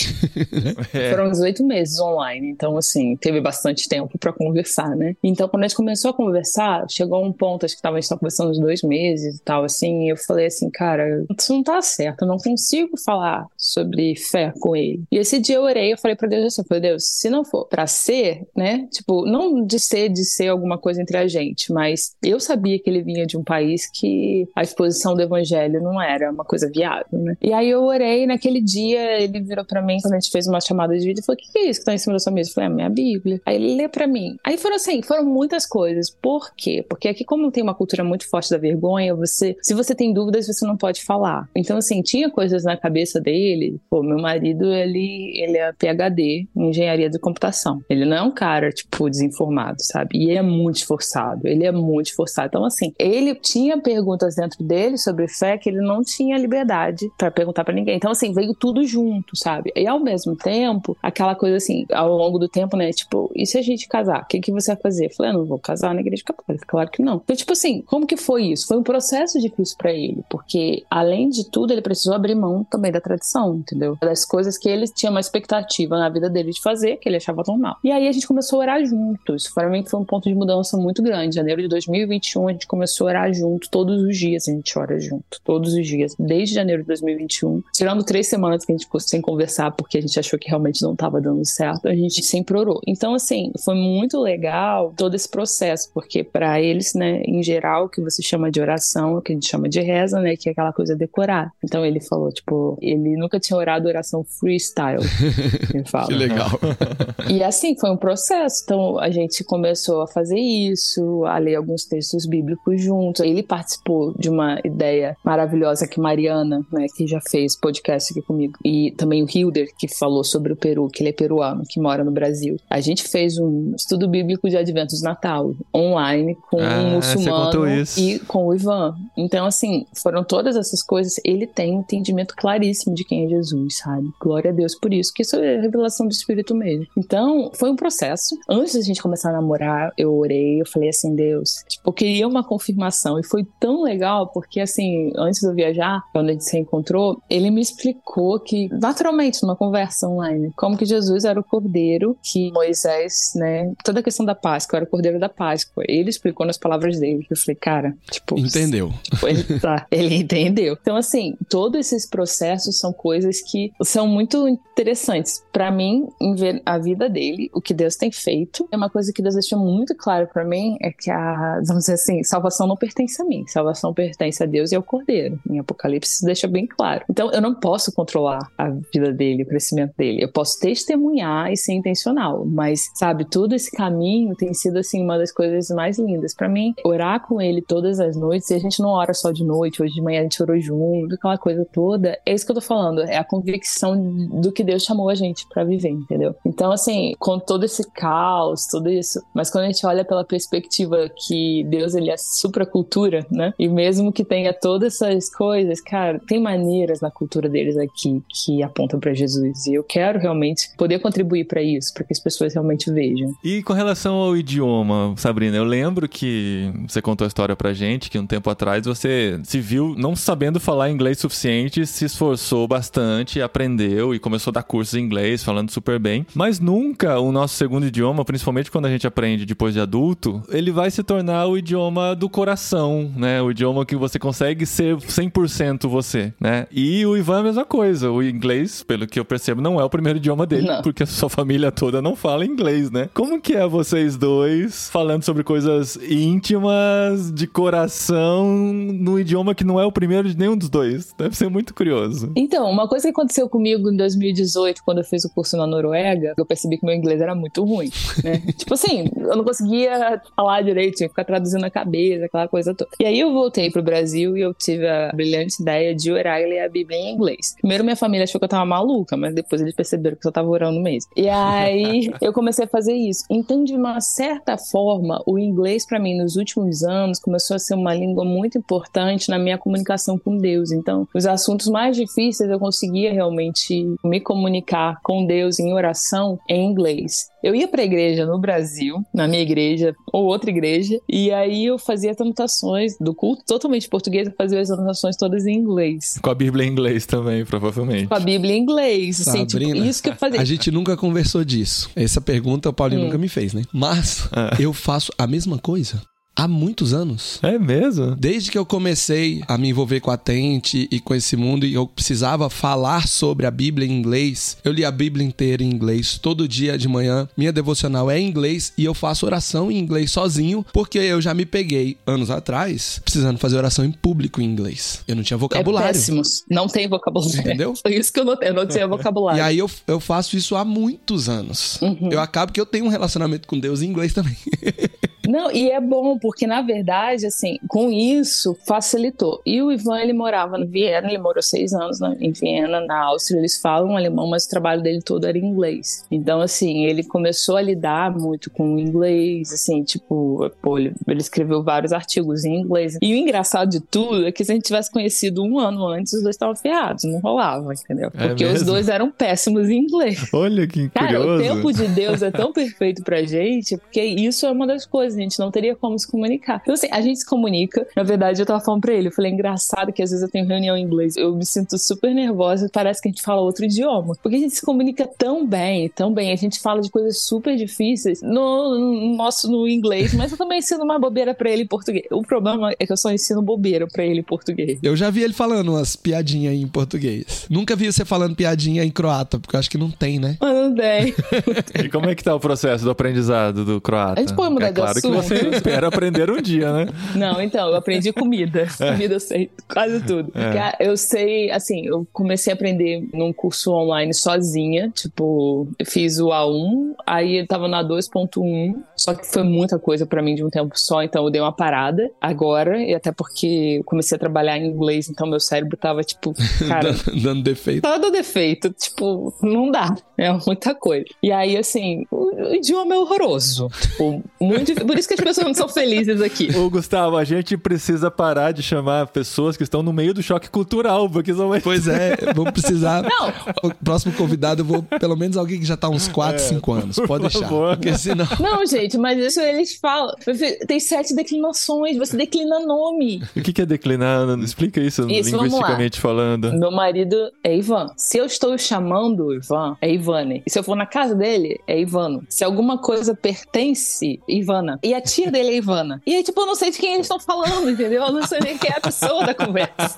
é. Foram 18 meses online, então assim, teve bastante tempo para conversar, né? Então quando a gente começou a conversar, chegou um ponto, acho que tava, a gente tava conversando uns dois meses e tal, assim, e eu falei assim, cara, isso não tá certo, eu não consigo falar sobre fé com ele. E esse dia eu orei, eu falei para Deus assim, eu falei, Deus, se não for para ser, né? Tipo, não de ser, de ser alguma coisa entre a gente, gente, mas eu sabia que ele vinha de um país que a exposição do evangelho não era uma coisa viável, né? E aí eu orei, naquele dia ele virou para mim, quando a gente fez uma chamada de vídeo, e falou: O que, é isso que tá em cima da sua mesa? Eu falei: É a minha Bíblia. Aí ele lê para mim. Aí foram assim, foram muitas coisas. Por quê? Porque aqui, como tem uma cultura muito forte da vergonha, você, se você tem dúvidas, você não pode falar. Então, assim, tinha coisas na cabeça dele. Pô, meu marido, ele, ele é PhD em engenharia de computação. Ele não é um cara, tipo, desinformado, sabe? E ele é muito esforçado ele é muito esforçado. Então, assim, ele tinha perguntas dentro dele sobre fé que ele não tinha liberdade para perguntar para ninguém. Então, assim, veio tudo junto, sabe? E ao mesmo tempo, aquela coisa assim, ao longo do tempo, né? Tipo, e se a gente casar? O que, que você vai fazer? Eu falei, eu ah, não vou casar na igreja católica, claro que não. Então, tipo assim, como que foi isso? Foi um processo difícil para ele, porque além de tudo, ele precisou abrir mão também da tradição, entendeu? Das coisas que ele tinha uma expectativa na vida dele de fazer, que ele achava normal. E aí a gente começou a orar juntos. Para mim foi um ponto de mudança muito grande em janeiro de 2021, a gente começou a orar junto, todos os dias a gente ora junto, todos os dias, desde janeiro de 2021. Tirando três semanas que a gente ficou sem conversar, porque a gente achou que realmente não estava dando certo, a gente sempre orou. Então, assim, foi muito legal todo esse processo, porque para eles, né, em geral, o que você chama de oração, o que a gente chama de reza, né, que é aquela coisa decorar. Então ele falou, tipo, ele nunca tinha orado oração freestyle. Ele fala.
que legal.
e assim, foi um processo. Então a gente começou a fazer isso, a ler alguns textos bíblicos juntos. Ele participou de uma ideia maravilhosa que Mariana, né, que já fez podcast aqui comigo, e também o Hilder, que falou sobre o Peru, que ele é peruano, que mora no Brasil. A gente fez um estudo bíblico de Adventos de Natal, online, com
Ah,
um muçulmano e com o Ivan. Então, assim, foram todas essas coisas. Ele tem um entendimento claríssimo de quem é Jesus, sabe? Glória a Deus por isso, que isso é revelação do Espírito mesmo. Então, foi um processo. Antes da gente começar a namorar, eu orei, eu falei assim, Deus, tipo, eu queria uma confirmação. E foi tão legal, porque, assim, antes de eu viajar, quando a gente se reencontrou, ele me explicou que, naturalmente, numa conversa online, como que Jesus era o cordeiro que Moisés, né, toda a questão da Páscoa, era o cordeiro da Páscoa. Ele explicou nas palavras dele. Eu falei, cara, tipo,
Entendeu?
Tipo, ele, tá, ele entendeu. Então, assim, todos esses processos são coisas que são muito interessantes. Pra mim, em ver a vida dele, o que Deus tem feito, é uma coisa que Deus deixou muito claro pra mim, é que a, vamos dizer assim, salvação não pertence a mim. Salvação pertence a Deus e ao Cordeiro. Em Apocalipse isso deixa bem claro. Então, eu não posso controlar a vida dele, o crescimento dele. Eu posso testemunhar e ser intencional, mas, sabe, todo esse caminho tem sido, assim, uma das coisas mais lindas. Pra mim, orar com ele todas as noites, e a gente não ora só de noite, hoje de manhã a gente orou junto, aquela coisa toda. É isso que eu tô falando, é a convicção do que Deus chamou a gente pra viver, entendeu? Então, assim, com todo esse caos, tudo isso, mas quando a gente olha pela perspectiva que Deus, ele é supracultura, né? E mesmo que tenha todas essas coisas, cara, tem maneiras na cultura deles aqui que apontam pra Jesus. E eu quero realmente poder contribuir pra isso, pra que as pessoas realmente vejam.
E com relação ao idioma, Sabrina, eu lembro que você contou a história pra gente que um tempo atrás você se viu não sabendo falar inglês suficiente, se esforçou bastante, aprendeu e começou a dar cursos em inglês, falando super bem. Mas nunca o nosso segundo idioma, principalmente quando a gente aprende depois de adulto, ele vai se tornar o idioma do coração, né? O idioma que você consegue ser 100% você, né? E o Ivan é a mesma coisa. O inglês, pelo que eu percebo, não é o primeiro idioma dele,
Não.
porque a sua família toda não fala inglês, né? Como que é vocês dois falando sobre coisas íntimas, de coração, no idioma que não é o primeiro de nenhum dos dois? Deve ser muito curioso.
Então, uma coisa que aconteceu comigo em 2018, quando eu fiz o curso na Noruega, eu percebi que meu inglês era muito ruim, né? tipo assim, eu não conseguia falar direito, tinha que ficar traduzindo na cabeça, aquela coisa toda. E aí eu voltei pro Brasil e eu tive a brilhante ideia de orar e ler a Bíblia em inglês. Primeiro minha família achou que eu tava maluca, mas depois eles perceberam que eu tava orando mesmo. E aí eu comecei a fazer isso. Então, de uma certa forma, o inglês pra mim nos últimos anos começou a ser uma língua muito importante na minha comunicação com Deus. Então, os assuntos mais difíceis eu conseguia realmente me comunicar com Deus em oração em inglês. Eu ia pra igreja no Brasil, na minha igreja ou outra igreja, e aí eu fazia as anotações do culto totalmente português, eu fazia as anotações todas em inglês.
Com a Bíblia em inglês também, provavelmente.
Com a Bíblia em inglês, assim, tipo,
Sabrina,
isso que eu fazia.
A gente nunca conversou disso. Essa pergunta o Paulinho
Hum.
nunca me fez, né? Mas
Ah.
eu faço a mesma coisa há muitos anos.
É mesmo?
Desde que eu comecei a me envolver com a Tente e com esse mundo e eu precisava falar sobre a Bíblia em inglês, eu li a Bíblia inteira em inglês todo dia de manhã. Minha devocional é em inglês e eu faço oração em inglês sozinho, porque eu já me peguei anos atrás precisando fazer oração em público em inglês. Eu não tinha
É
vocabulário.
péssimo. Não tem vocabulário.
Entendeu?
Foi isso que eu não, eu não tinha vocabulário.
E aí eu, eu faço isso há muitos anos.
Uhum.
Eu acabo que eu tenho um relacionamento com Deus em inglês também.
Não, e é bom, porque na verdade, assim, com isso facilitou. E o Ivan, ele morava em Viena, ele morou seis anos na- em Viena, na Áustria. Eles falam alemão, mas o trabalho dele todo era em inglês. Então, assim, ele começou a lidar muito com o inglês, assim, tipo, pô, ele, ele escreveu vários artigos em inglês. E o engraçado de tudo é que se a gente tivesse conhecido um ano antes, os dois estavam ferrados, não rolava, entendeu?
É
Porque os dois eram péssimos em inglês.
Olha que
Cara,
curioso.
o tempo de Deus é tão perfeito pra gente, porque isso é uma das coisas, a gente não teria como se comunicar. Então, assim, a gente se comunica. Na verdade, eu tava falando pra ele, eu falei, engraçado que às vezes eu tenho reunião em inglês, eu me sinto super nervosa, parece que a gente fala outro idioma. Porque a gente se comunica tão bem, tão bem, a gente fala de coisas super difíceis no, no nosso no inglês, mas eu também ensino uma bobeira pra ele em português. O problema é que eu só ensino bobeira pra ele em português.
Eu já vi ele falando umas piadinhas aí em português. Nunca vi você falando piadinha em croata, porque eu acho que não tem, né?
Mas não tem.
E como é que tá o processo do aprendizado do croata?
A gente pode mudar
é
de
que você espera aprender um dia, né?
Não, então, eu aprendi comida. Comida eu sei quase tudo.
É.
Eu sei, assim, eu comecei a aprender num curso online sozinha, tipo, eu fiz o A1, aí eu tava na 2.1, só que foi muita coisa pra mim de um tempo só, então eu dei uma parada agora, e até porque eu comecei a trabalhar em inglês, então meu cérebro tava, tipo, cara,
Dando- defeito.
Tava dando defeito, tipo, não dá. É muita coisa. E aí, assim, o, o idioma é horroroso. Tipo, muito difícil. Por isso que as pessoas não são felizes aqui.
Ô, Gustavo, a gente precisa parar de chamar pessoas que estão no meio do choque cultural, porque são mais...
Pois é, vou precisar.
Não.
O próximo convidado, eu vou pelo menos alguém que já tá há uns 4, 5 anos.
por
Pode deixar.
favor.
Porque senão.
Não, gente, mas isso eles falam. Tem sete declinações, você declina nome.
O que é declinar? Explica isso,
Isso, vamos
linguisticamente falando.
Meu marido é Ivan. Se eu estou chamando Ivan, é Ivane. E se eu for na casa dele, é Ivano. Se alguma coisa pertence, Ivana. E a tia dele é Ivana. E aí, tipo, eu não sei de quem eles estão falando, entendeu? Eu não sei nem quem é a pessoa da conversa.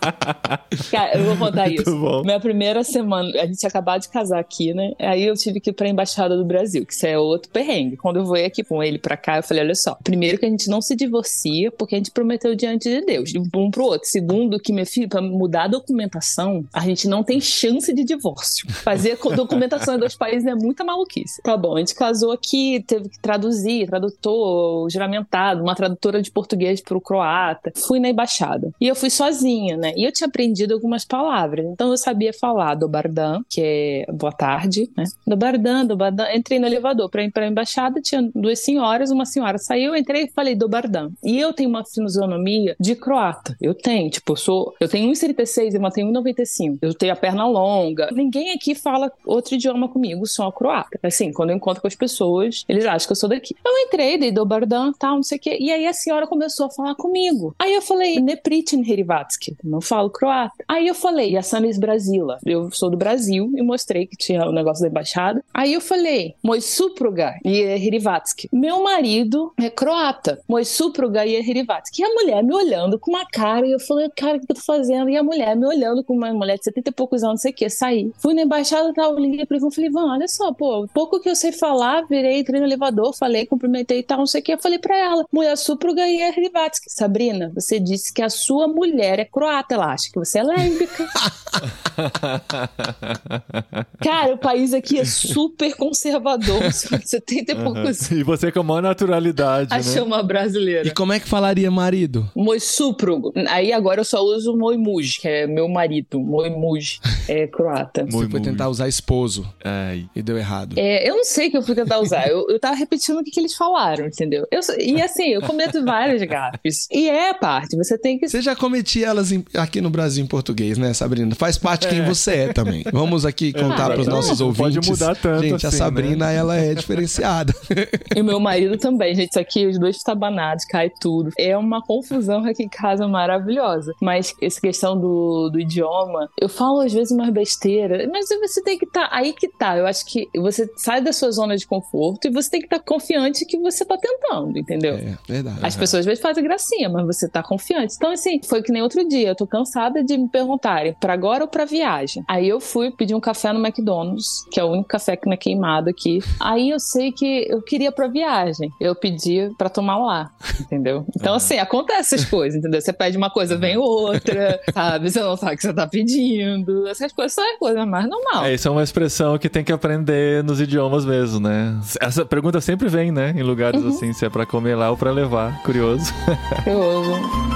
Cara, eu vou contar
Muito
isso.
bom.
Minha primeira semana, a gente tinha acabado de casar aqui, né? Aí eu tive que ir pra Embaixada do Brasil, que isso é outro perrengue. Quando eu vou aqui com ele pra cá, eu falei: olha só, primeiro que a gente não se divorcia, porque a gente prometeu diante de Deus, de um pro outro. Segundo, que, meu filho, pra mudar a documentação, a gente não tem chance de divórcio. Fazer documentação em dois países é muita maluquice. Tá bom, a gente casou aqui, teve que traduzir, tradutor, juramentado, uma tradutora de português pro croata. Fui na embaixada. E eu fui sozinha, né? E eu tinha aprendido algumas palavras. Então eu sabia falar do Bardan, que é boa tarde, né? Do Bardan, do Bardan. Entrei no elevador pra ir pra embaixada, tinha duas senhoras, uma senhora saiu, eu entrei e falei do Bardan. E eu tenho uma fisionomia de croata. Eu tenho, tipo, eu sou. Eu tenho 1,76 e eu tenho 1,95. Eu tenho a perna longa. Ninguém aqui fala outro idioma comigo, só croata. Assim, quando eu encontro com as pessoas, eles acham que eu sou daqui. Eu entrei, dei do Tal, não sei o quê. E aí a senhora começou a falar comigo. Aí eu falei, Nepritin Herivatsky. Não falo croata. Aí eu falei, Yasanis Brasila. Eu sou do Brasil e mostrei que tinha o negócio da embaixada. Aí eu falei, Moj supruga e Herivatsky. Meu marido é croata. Moj supruga e Herivatsky. E a mulher me olhando com uma cara. E eu falei, cara, o que eu tô fazendo? E a mulher me olhando com uma mulher de 70 e poucos anos, não sei o que. Saí. Fui na embaixada tal. Liguei pro Ivan. Falei, Ivan, olha só, pô, pouco que eu sei falar, virei, entrei no elevador, falei, cumprimentei e tal, não sei o que. Eu falei pra ela, mulher supruga e Herivatsky. Sabrina, você disse que a sua mulher é croata. Ela acha que você é lésbica. Cara, o país aqui é super conservador. Você tem ter poucos.
E você com a maior naturalidade,
Achou
né?
uma brasileira.
E como é que falaria marido?
Moi suprugo. Aí agora eu só uso moi muj, que é meu marido. Moi muj é croata.
Você foi tentar usar esposo
Ai.
e deu errado.
É, eu não sei o que eu fui tentar usar. Eu, eu tava repetindo o que, que eles falaram, entendeu? Eu, e assim, eu cometo várias gafes. E é a parte, você tem que.
Você já cometia elas em- aqui no Brasil em português, né, Sabrina? Faz parte de quem você é também. Vamos aqui contar
Ah,
para os nossos
não
ouvintes.
pode mudar tanto
Gente, a
assim,
Sabrina, ela é diferenciada.
E o meu marido também, gente. Isso aqui, os dois estabanados, cai tudo. É uma confusão aqui em casa maravilhosa. Mas essa questão do, do idioma, eu falo às vezes umas besteiras, mas você tem que estar. aí que tá. Eu acho que você sai da sua zona de conforto e você tem que estar confiante que você tá tentando, entendeu?
É, verdade.
As pessoas às vezes fazem gracinha, mas você tá confiante. Então, assim, foi que nem outro dia. Eu tô cansada de me perguntarem pra agora ou pra viagem. Aí eu fui pedir um café no McDonald's, que é o único café que não é queimado aqui. Aí eu sei que eu queria pra viagem. Eu pedi pra tomar lá, entendeu? Então, assim, acontece essas coisas, entendeu? Você pede uma coisa, vem outra, sabe? Você não sabe o que você tá pedindo. Essas coisas são coisa mais normal.
É, isso é uma expressão que tem que aprender nos idiomas mesmo, né? Essa pergunta sempre vem, né? Em lugares
Uhum.
assim, se é pra comer lá ou pra levar. Curioso.
Curioso.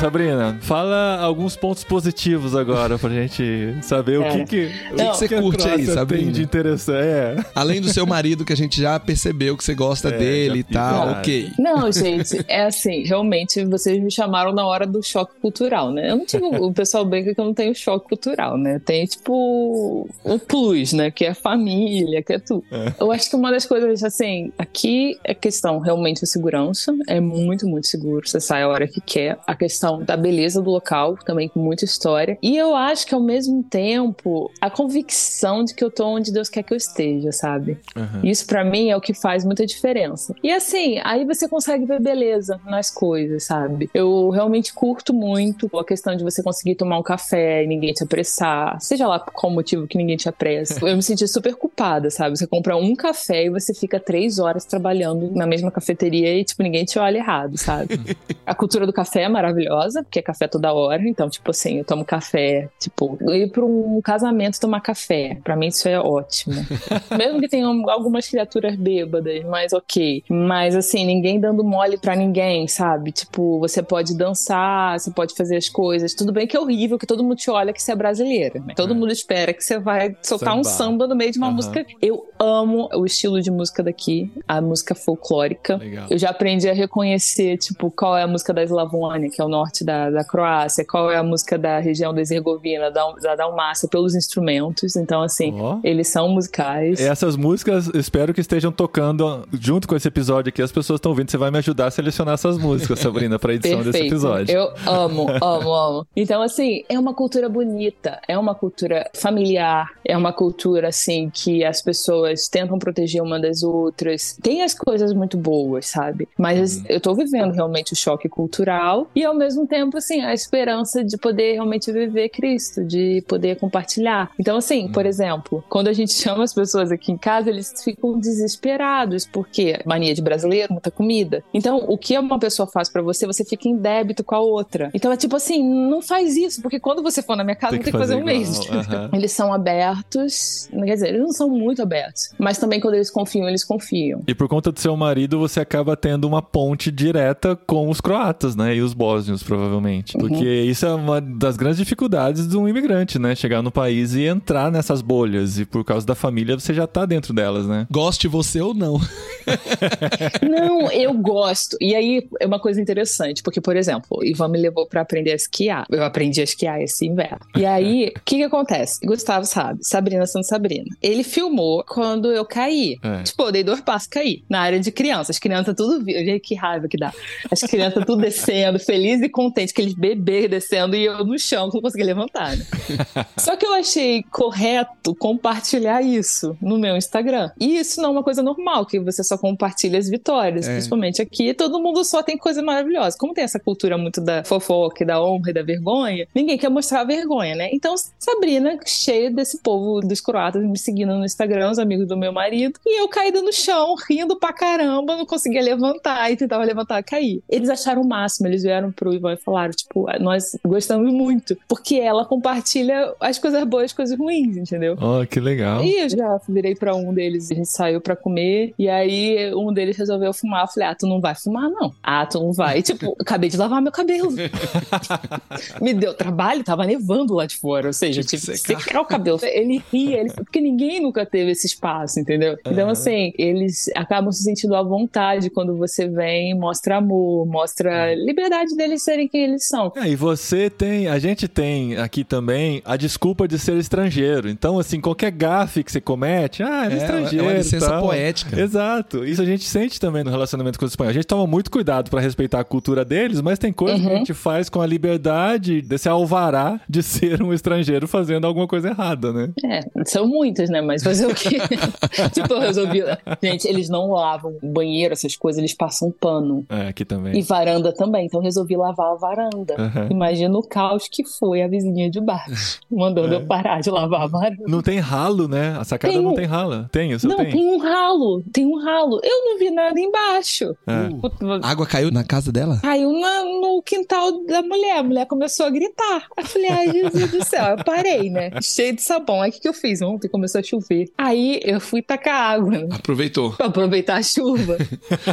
Sabrina? Fala alguns pontos positivos agora pra gente saber o
É.
que que, o que
você
que
curte aí, Sabrina?
de interessante. É.
Além do seu marido, que a gente já percebeu que você gosta
É,
dele
já-
e tal, ok.
Não, gente, é assim, realmente vocês me chamaram na hora do choque cultural, né? Eu não tive, o pessoal brinca que eu não tenho choque cultural, né? Tem, tipo, o plus, né? Que é família, que é tudo. Eu acho que uma das coisas, assim, aqui é questão realmente de segurança, é muito, muito seguro, você sai a hora que quer. A a da beleza do local, também com muita história. E eu acho que ao mesmo tempo, a convicção de que eu tô onde Deus quer que eu esteja, sabe?
Uhum.
Isso para mim é o que faz muita diferença. E assim, aí você consegue ver beleza nas coisas, sabe? Eu realmente curto muito a questão de você conseguir tomar um café e ninguém te apressar, seja lá por qual motivo que ninguém te apressa. Eu me senti super culpada, sabe? Você compra um café e você fica três horas trabalhando na mesma cafeteria e, tipo, ninguém te olha errado, sabe? a cultura do café é maravilhosa, porque é café toda hora. Então, tipo assim, eu tomo café, tipo, ir pra um casamento tomar café. Pra mim isso é ótimo. Mesmo que tenham algumas criaturas bêbadas, mas ok. Mas assim, ninguém dando mole pra ninguém, sabe? Tipo, você pode dançar, você pode fazer as coisas. Tudo bem que é horrível, que todo mundo te olha que você é brasileira. Né? Todo mundo espera que você vai soltar um
Sambar.
samba no meio de uma
Aham.
música. Eu amo o estilo de música daqui, a música folclórica.
Legal.
Eu já aprendi a reconhecer, tipo, qual é a música da Slavônia, que é o norte da, da Croácia, qual é a música da região da Herzegovina, da, da Dalmácia, pelos instrumentos. Então, assim,
Ó.
eles são musicais.
Essas músicas, espero que estejam tocando junto com esse episódio aqui. As pessoas estão ouvindo. Você vai me ajudar a selecionar essas músicas, Sabrina, pra edição desse episódio.
Eu amo, amo, amo. Então, assim, é uma cultura bonita, é uma cultura familiar, é uma cultura, assim, que as pessoas tentam proteger uma das outras. Tem as coisas muito boas, sabe? Mas eu tô vivendo realmente o choque cultural e, ao mesmo tempo, assim, a esperança de poder realmente viver Cristo, de poder compartilhar. Então, assim, por exemplo, quando a gente chama as pessoas aqui em casa, eles ficam desesperados, porque mania de brasileiro, muita comida. Então, o que uma pessoa faz pra você, você fica em débito com a outra. Então, é tipo assim, não faz isso, porque quando você for na minha casa,
Tem que
que fazer
fazer
um mês.
aham.
Eles são abertos, quer dizer, eles não são muito abertos, mas também quando eles confiam, eles confiam.
E por conta do seu marido, você acaba tendo uma ponte direta com os croatas, né? E os bósnios, provavelmente.
Uhum.
Porque isso é uma das grandes dificuldades de um imigrante, né? Chegar no país e entrar nessas bolhas. E por causa da família, você já tá dentro delas, né?
Goste você ou não.
Não, eu gosto. E aí é uma coisa interessante, porque, por exemplo, o Ivan me levou pra aprender a esquiar. Eu aprendi a esquiar esse inverno. E aí, o que que acontece? Gustavo sabe, Sabrina Santa Sabrina. Ele filmou quando eu caí.
É.
Tipo, eu dei dois passos e caí. Na área de crianças. As crianças tudo viram. Gente, que raiva que dá. As crianças tudo descendo, feliz e contente, aqueles bebês descendo e eu no chão, que não conseguia levantar. Né? Só que eu achei correto compartilhar isso no meu Instagram. E isso não é uma coisa normal, que você só compartilha as vitórias.
É.
Principalmente aqui, todo mundo só tem coisa maravilhosa. Como tem essa cultura muito da fofoca, da honra e da vergonha, ninguém quer mostrar a vergonha, né? Então, Sabrina, cheia desse povo dos croatas me seguindo no Instagram, os amigos do meu marido, e eu caída no chão, rindo pra caramba, não conseguia levantar e tentava levantar, cair. Eles acharam o máximo, eles vieram pro Ivan e falaram, tipo, nós gostamos muito, porque ela compartilha as coisas boas, as coisas ruins, entendeu?
Ó, que legal.
E eu já virei pra um deles, a gente saiu pra comer, e aí um deles resolveu fumar. Eu falei, ah, tu não vai fumar, não. Ah, tu não vai. tipo, acabei de lavar meu cabelo. Me deu trabalho, tava nevando lá de fora, ou seja,
Tive
tive que
secar.
o cabelo. Ele ria, ele... porque ninguém nunca teve esse espaço, entendeu? Então, assim, eles acabam se sentindo à vontade quando você vem, mostra amor, mostra liberdade deles serem quem eles são.
É, e você tem, a gente tem aqui também a desculpa de ser estrangeiro. Então, assim, qualquer gafe que você comete, ah, é,
É,
estrangeiro.
é uma licença
tal.
poética.
Exato. Isso a gente sente também no relacionamento com os espanhóis. A gente toma muito cuidado pra respeitar a cultura deles, mas tem coisas que a
Uhum.
gente faz com a liberdade desse alvará de ser um estrangeiro fazendo alguma coisa errada, né?
É, são muitas, né? Mas fazer o quê? tipo, eu resolvi. Gente, eles não lavam banheiro, essas coisas, eles passam pano.
É, aqui também.
E varanda também, então eu resolvi lavar a varanda.
Aham.
Imagina o caos que foi a vizinha de baixo, mandando
É.
eu parar de lavar a varanda.
Não tem ralo, né? A sacada
Tem
não tem rala. Tem, o seu
Não,
tem.
tem um ralo, tem um ralo. Eu não vi nada embaixo.
É.
A água caiu na casa dela?
Caiu na- no quintal da mulher. A mulher começou a gritar. Eu falei, ai, Jesus do céu. Eu parei, né? Cheio de sabão. Aí o que, que eu fiz? Ontem começou a chover. Aí eu fui tacar água?
Aproveitou.
pra aproveitar a chuva.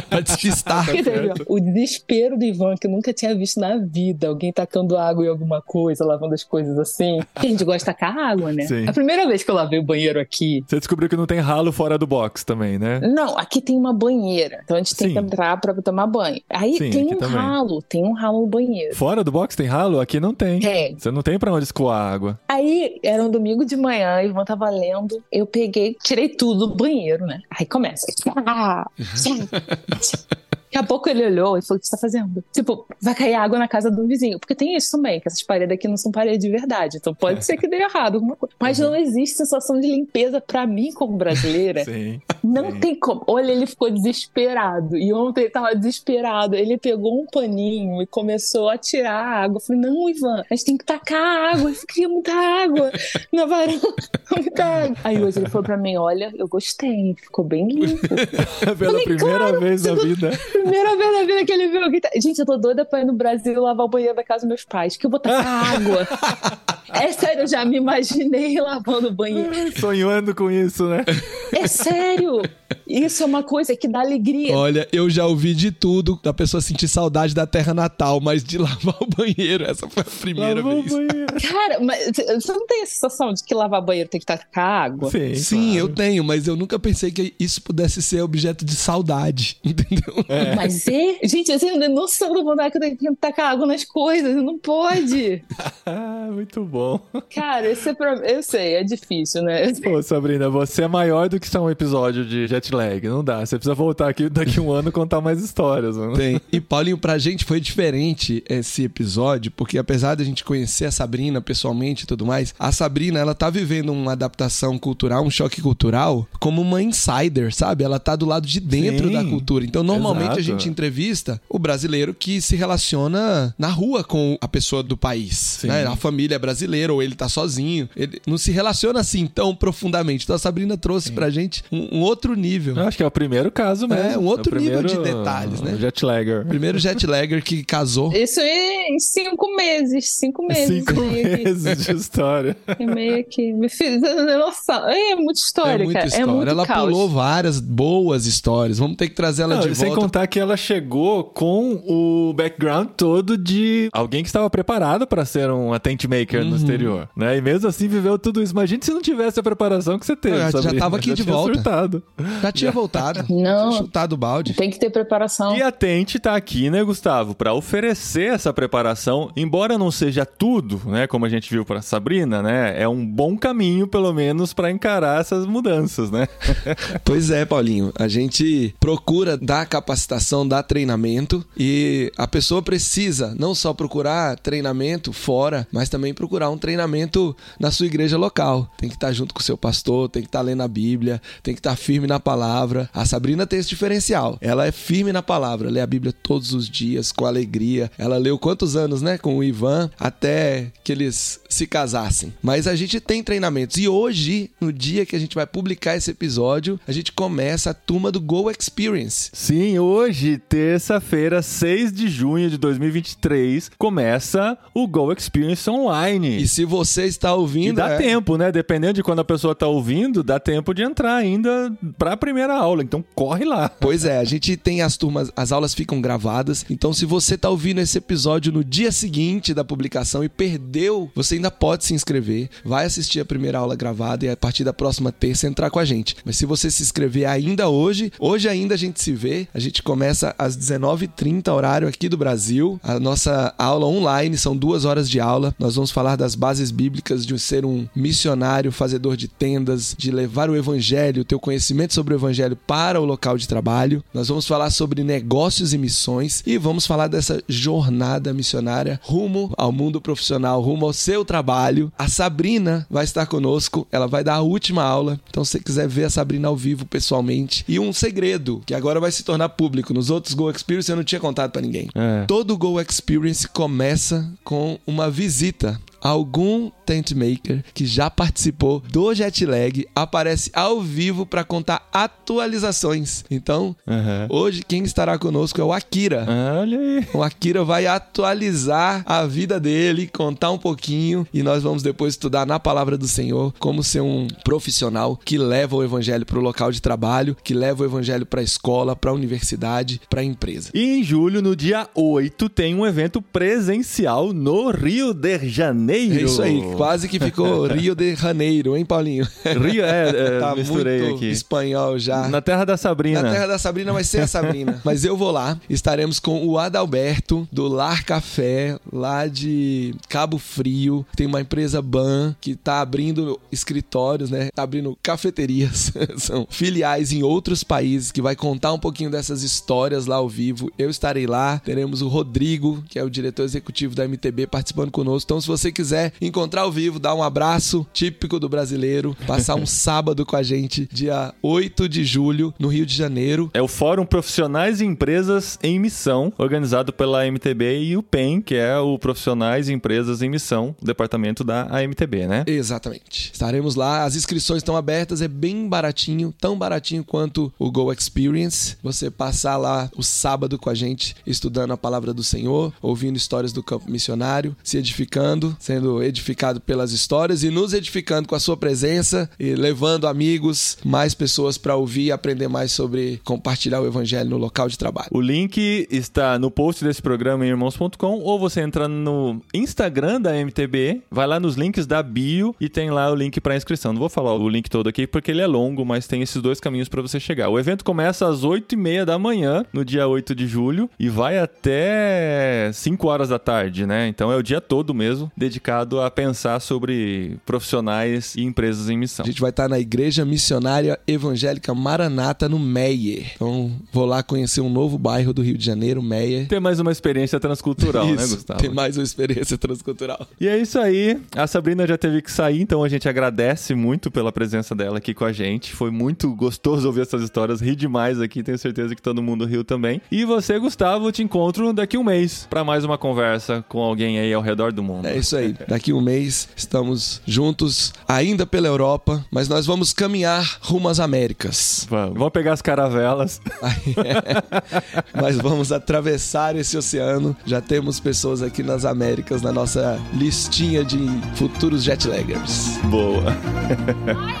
Pra despistar.
Certo.
o desespero do Ivan, que eu nunca tinha visto na vida. Alguém tacando água em alguma coisa, lavando as coisas assim. Porque a gente gosta de tacar água, né?
Sim.
A primeira vez que eu lavei o banheiro aqui.
Você descobriu que não tem ralo fora do box também, né?
Não, aqui tem uma banheira. Então a gente tem
Sim.
que entrar pra tomar banho. Aí
Sim,
tem um
também.
ralo, tem um ralo no banheiro.
Fora do box tem ralo? Aqui não tem.
Tem.
Você não tem pra onde escoar a água.
Aí era um domingo de manhã, o Ivan tava lendo. Eu peguei, tirei tudo do banheiro, né? Aí começa. Ah, Daqui a pouco ele olhou e falou: O que você tá fazendo? Tipo, vai cair água na casa do vizinho. Porque tem isso também, que essas paredes aqui não são paredes de verdade. Então pode ser que dê errado alguma coisa. Mas não existe sensação de limpeza pra mim como brasileira.
Sim.
Não
sim.
tem como. Olha, ele ficou desesperado. E ontem ele tava desesperado. Ele pegou um paninho e começou a tirar a água. Eu falei, não, Ivan, a gente tem que tacar água. Eu queria muita água na varanda. Muita água. Aí hoje ele falou pra mim, olha, eu gostei. Ficou bem limpo.
Pela
Falei,
primeira
claro,
vez na vida.
Primeira vez na vida que ele viu alguém. tá- Gente, eu tô doida pra ir no Brasil lavar o banheiro da casa dos meus pais. Que eu vou tacar água. É sério, eu já me imaginei lavando o banheiro.
Sonhando com isso, né?
É sério. Isso é uma coisa que dá alegria.
Olha, eu já ouvi de tudo da pessoa sentir saudade da terra natal, mas de lavar o banheiro, essa foi a primeira
Lavou o
vez.
banheiro.
Cara, mas você não tem a sensação de que lavar banheiro tem que tacar água?
Sim,
Sim,
claro.
eu tenho, mas eu nunca pensei que isso pudesse ser objeto de saudade, entendeu?
Mas é. Gente, você não tem noção da vontade que eu tenho que tacar água nas coisas. Não pode.
Ah, muito bom.
Cara, esse é pra... eu sei, é difícil, né?
Pô, Sabrina, você é maior do que só um episódio de jet lag. Não dá. Você precisa voltar aqui daqui a um ano e contar mais histórias, mano.
Tem. E Paulinho, pra gente foi diferente esse episódio, porque apesar da gente conhecer a Sabrina pessoalmente e tudo mais, a Sabrina, ela tá vivendo uma adaptação cultural, um choque cultural, como uma insider, sabe? Ela tá do lado de dentro
Sim.
da cultura. Então, normalmente
Exato.
a gente entrevista o brasileiro que se relaciona na rua com a pessoa do país,
Sim.
né? A família é brasileira ou ele tá sozinho. Ele não se relaciona assim tão profundamente. Então, a Sabrina trouxe pra gente um, um outro nível.
Eu acho que é o primeiro caso mesmo.
É, um outro
o
nível de detalhes, né?
Jet lagger.
Primeiro jet lagger que casou.
Isso em cinco meses. Cinco meses.
Cinco
meio aqui.
meses de história.
É meio que. Me fiz noção. É muita história,
é muita
cara.
história.
É muito
ela
caos.
pulou várias boas histórias. Vamos ter que trazer ela
Não,
de
sem
volta.
contar que ela chegou com o background todo de alguém que estava preparado para ser um attent maker
Uhum.
no exterior, né? E mesmo assim viveu tudo isso. Imagina se não tivesse a preparação que você teve,
É, já
Sabrina.
tava aqui de
tinha
volta.
surtado.
Já tinha voltado.
Não.
Tinha chutado o balde.
Tem que ter preparação.
E a Tente tá aqui, né, Gustavo, para oferecer essa preparação, embora não seja tudo, né, como a gente viu para Sabrina, né, é um bom caminho pelo menos para encarar essas mudanças, né?
Pois é, Paulinho. A gente procura dar capacitação, dar treinamento e a pessoa precisa não só procurar treinamento fora, mas também procurar um treinamento na sua igreja local. Tem que estar junto com o seu pastor, tem que estar lendo a Bíblia, tem que estar firme na palavra. A Sabrina tem esse diferencial. Ela é firme na palavra, lê a Bíblia todos os dias com alegria. Ela leu quantos anos, né, com o Ivan até que eles se casassem. Mas a gente tem treinamentos e hoje, no dia que a gente vai publicar esse episódio, a gente começa a turma do Go Experience.
Sim, hoje, terça-feira, 6 de junho de 2023, começa o Go Experience Online.
E se você está
E
ouvindo,
dá
é-
tempo, né? Dependendo de quando a pessoa tá ouvindo, dá tempo de entrar ainda pra primeira aula. Então corre lá.
Pois é, a gente tem as turmas, as aulas ficam gravadas. Então, se você tá ouvindo esse episódio no dia seguinte da publicação e perdeu, você ainda pode se inscrever. Vai assistir a primeira aula gravada e a partir da próxima terça entrar com a gente. Mas se você se inscrever ainda hoje, hoje ainda a gente se vê. A gente começa às 19h30, horário aqui do Brasil. A nossa aula online são duas horas de aula. Nós vamos falar das bases bíblicas de ser um missionário, fazedor de tendas, de levar o evangelho, o teu conhecimento sobre o evangelho para o local de trabalho. Nós vamos falar sobre negócios e missões e vamos falar dessa jornada missionária rumo ao mundo profissional, rumo ao seu trabalho. A Sabrina vai estar conosco, ela vai dar a última aula. Então, se você quiser ver a Sabrina ao vivo pessoalmente, e um segredo que agora vai se tornar público. Nos outros Go Experience eu não tinha contado para ninguém.
É.
Todo Go Experience começa com uma visita. Algum tent maker que já participou do jet lag aparece ao vivo para contar atualizações. Então,
Aham.
hoje quem estará conosco é o Akira.
Olha aí.
O Akira vai atualizar a vida dele, contar um pouquinho e nós vamos depois estudar na palavra do Senhor como ser um profissional que leva o evangelho para o local de trabalho, que leva o evangelho para a escola, para a universidade, para a empresa.
E em julho, no dia 8, tem um evento presencial no Rio de Janeiro.
É isso aí. Quase que ficou Rio de Janeiro, hein, Paulinho?
Rio, é, é
Tá
misturei
muito
aqui.
espanhol já.
Na terra da Sabrina.
Na terra da Sabrina vai ser a Sabrina. Mas eu vou lá. Estaremos com o Adalberto, do Lar Café, lá de Cabo Frio. Tem uma empresa BAN que tá abrindo escritórios, né? Tá abrindo cafeterias. São filiais em outros países que vai contar um pouquinho dessas histórias lá ao vivo. Eu estarei lá. Teremos o Rodrigo, que é o diretor executivo da MTB, participando conosco. Então, se você quiser encontrar ao vivo, dar um abraço típico do brasileiro, passar um sábado com a gente, dia 8 de julho, no Rio de Janeiro.
É o Fórum Profissionais e Empresas em Missão, organizado pela MTB e o PEN, que é o Profissionais e Empresas em Missão, departamento da AMTB, né?
Exatamente. Estaremos lá, as inscrições estão abertas, é bem baratinho, tão baratinho quanto o Go Experience. Você passar lá o sábado com a gente, estudando a palavra do Senhor, ouvindo histórias do campo missionário, se edificando, sendo edificado pelas histórias e nos edificando com a sua presença e levando amigos, mais pessoas para ouvir e aprender mais sobre compartilhar o evangelho no local de trabalho.
O link está no post desse programa em irmãos.com ou você entra no Instagram da MTB, vai lá nos links da bio e tem lá o link para inscrição. Não vou falar o link todo aqui porque ele é longo, mas tem esses dois caminhos para você chegar. O evento começa às 8h30 da manhã, no dia 8 de julho, e vai até 5 horas da tarde, né? Então é o dia todo mesmo dedicado a pensar sobre profissionais e empresas em missão.
A gente vai estar na Igreja Missionária Evangélica Maranata, no Meier. Então, vou lá conhecer um novo bairro do Rio de Janeiro, Meier.
Ter mais uma experiência transcultural, né,
Isso,
Gustavo?
Tem mais uma experiência transcultural.
E é isso aí. A Sabrina já teve que sair, então a gente agradece muito pela presença dela aqui com a gente. Foi muito gostoso ouvir essas histórias, ri demais aqui, tenho certeza que todo mundo riu também. E você, Gustavo, te encontro daqui um mês para mais uma conversa com alguém aí ao redor do mundo.
É isso aí. Daqui um mês estamos juntos, ainda pela Europa, mas nós vamos caminhar rumo às Américas.
Vamos. Vamos pegar as caravelas.
Mas vamos atravessar esse oceano. Já temos pessoas aqui nas Américas na nossa listinha de futuros jetlaggers.
Boa.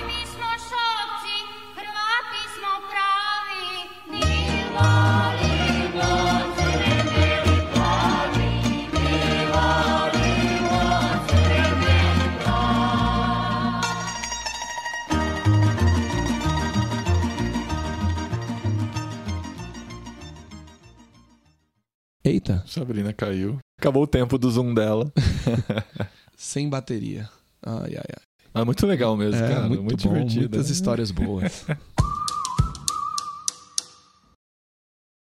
Eita,
Sabrina caiu. Acabou o tempo do zoom dela.
sem bateria. Ai, ai, ai.
É muito legal mesmo,
É,
cara.
muito,
Muito,
bom,
divertido.
muitas histórias boas.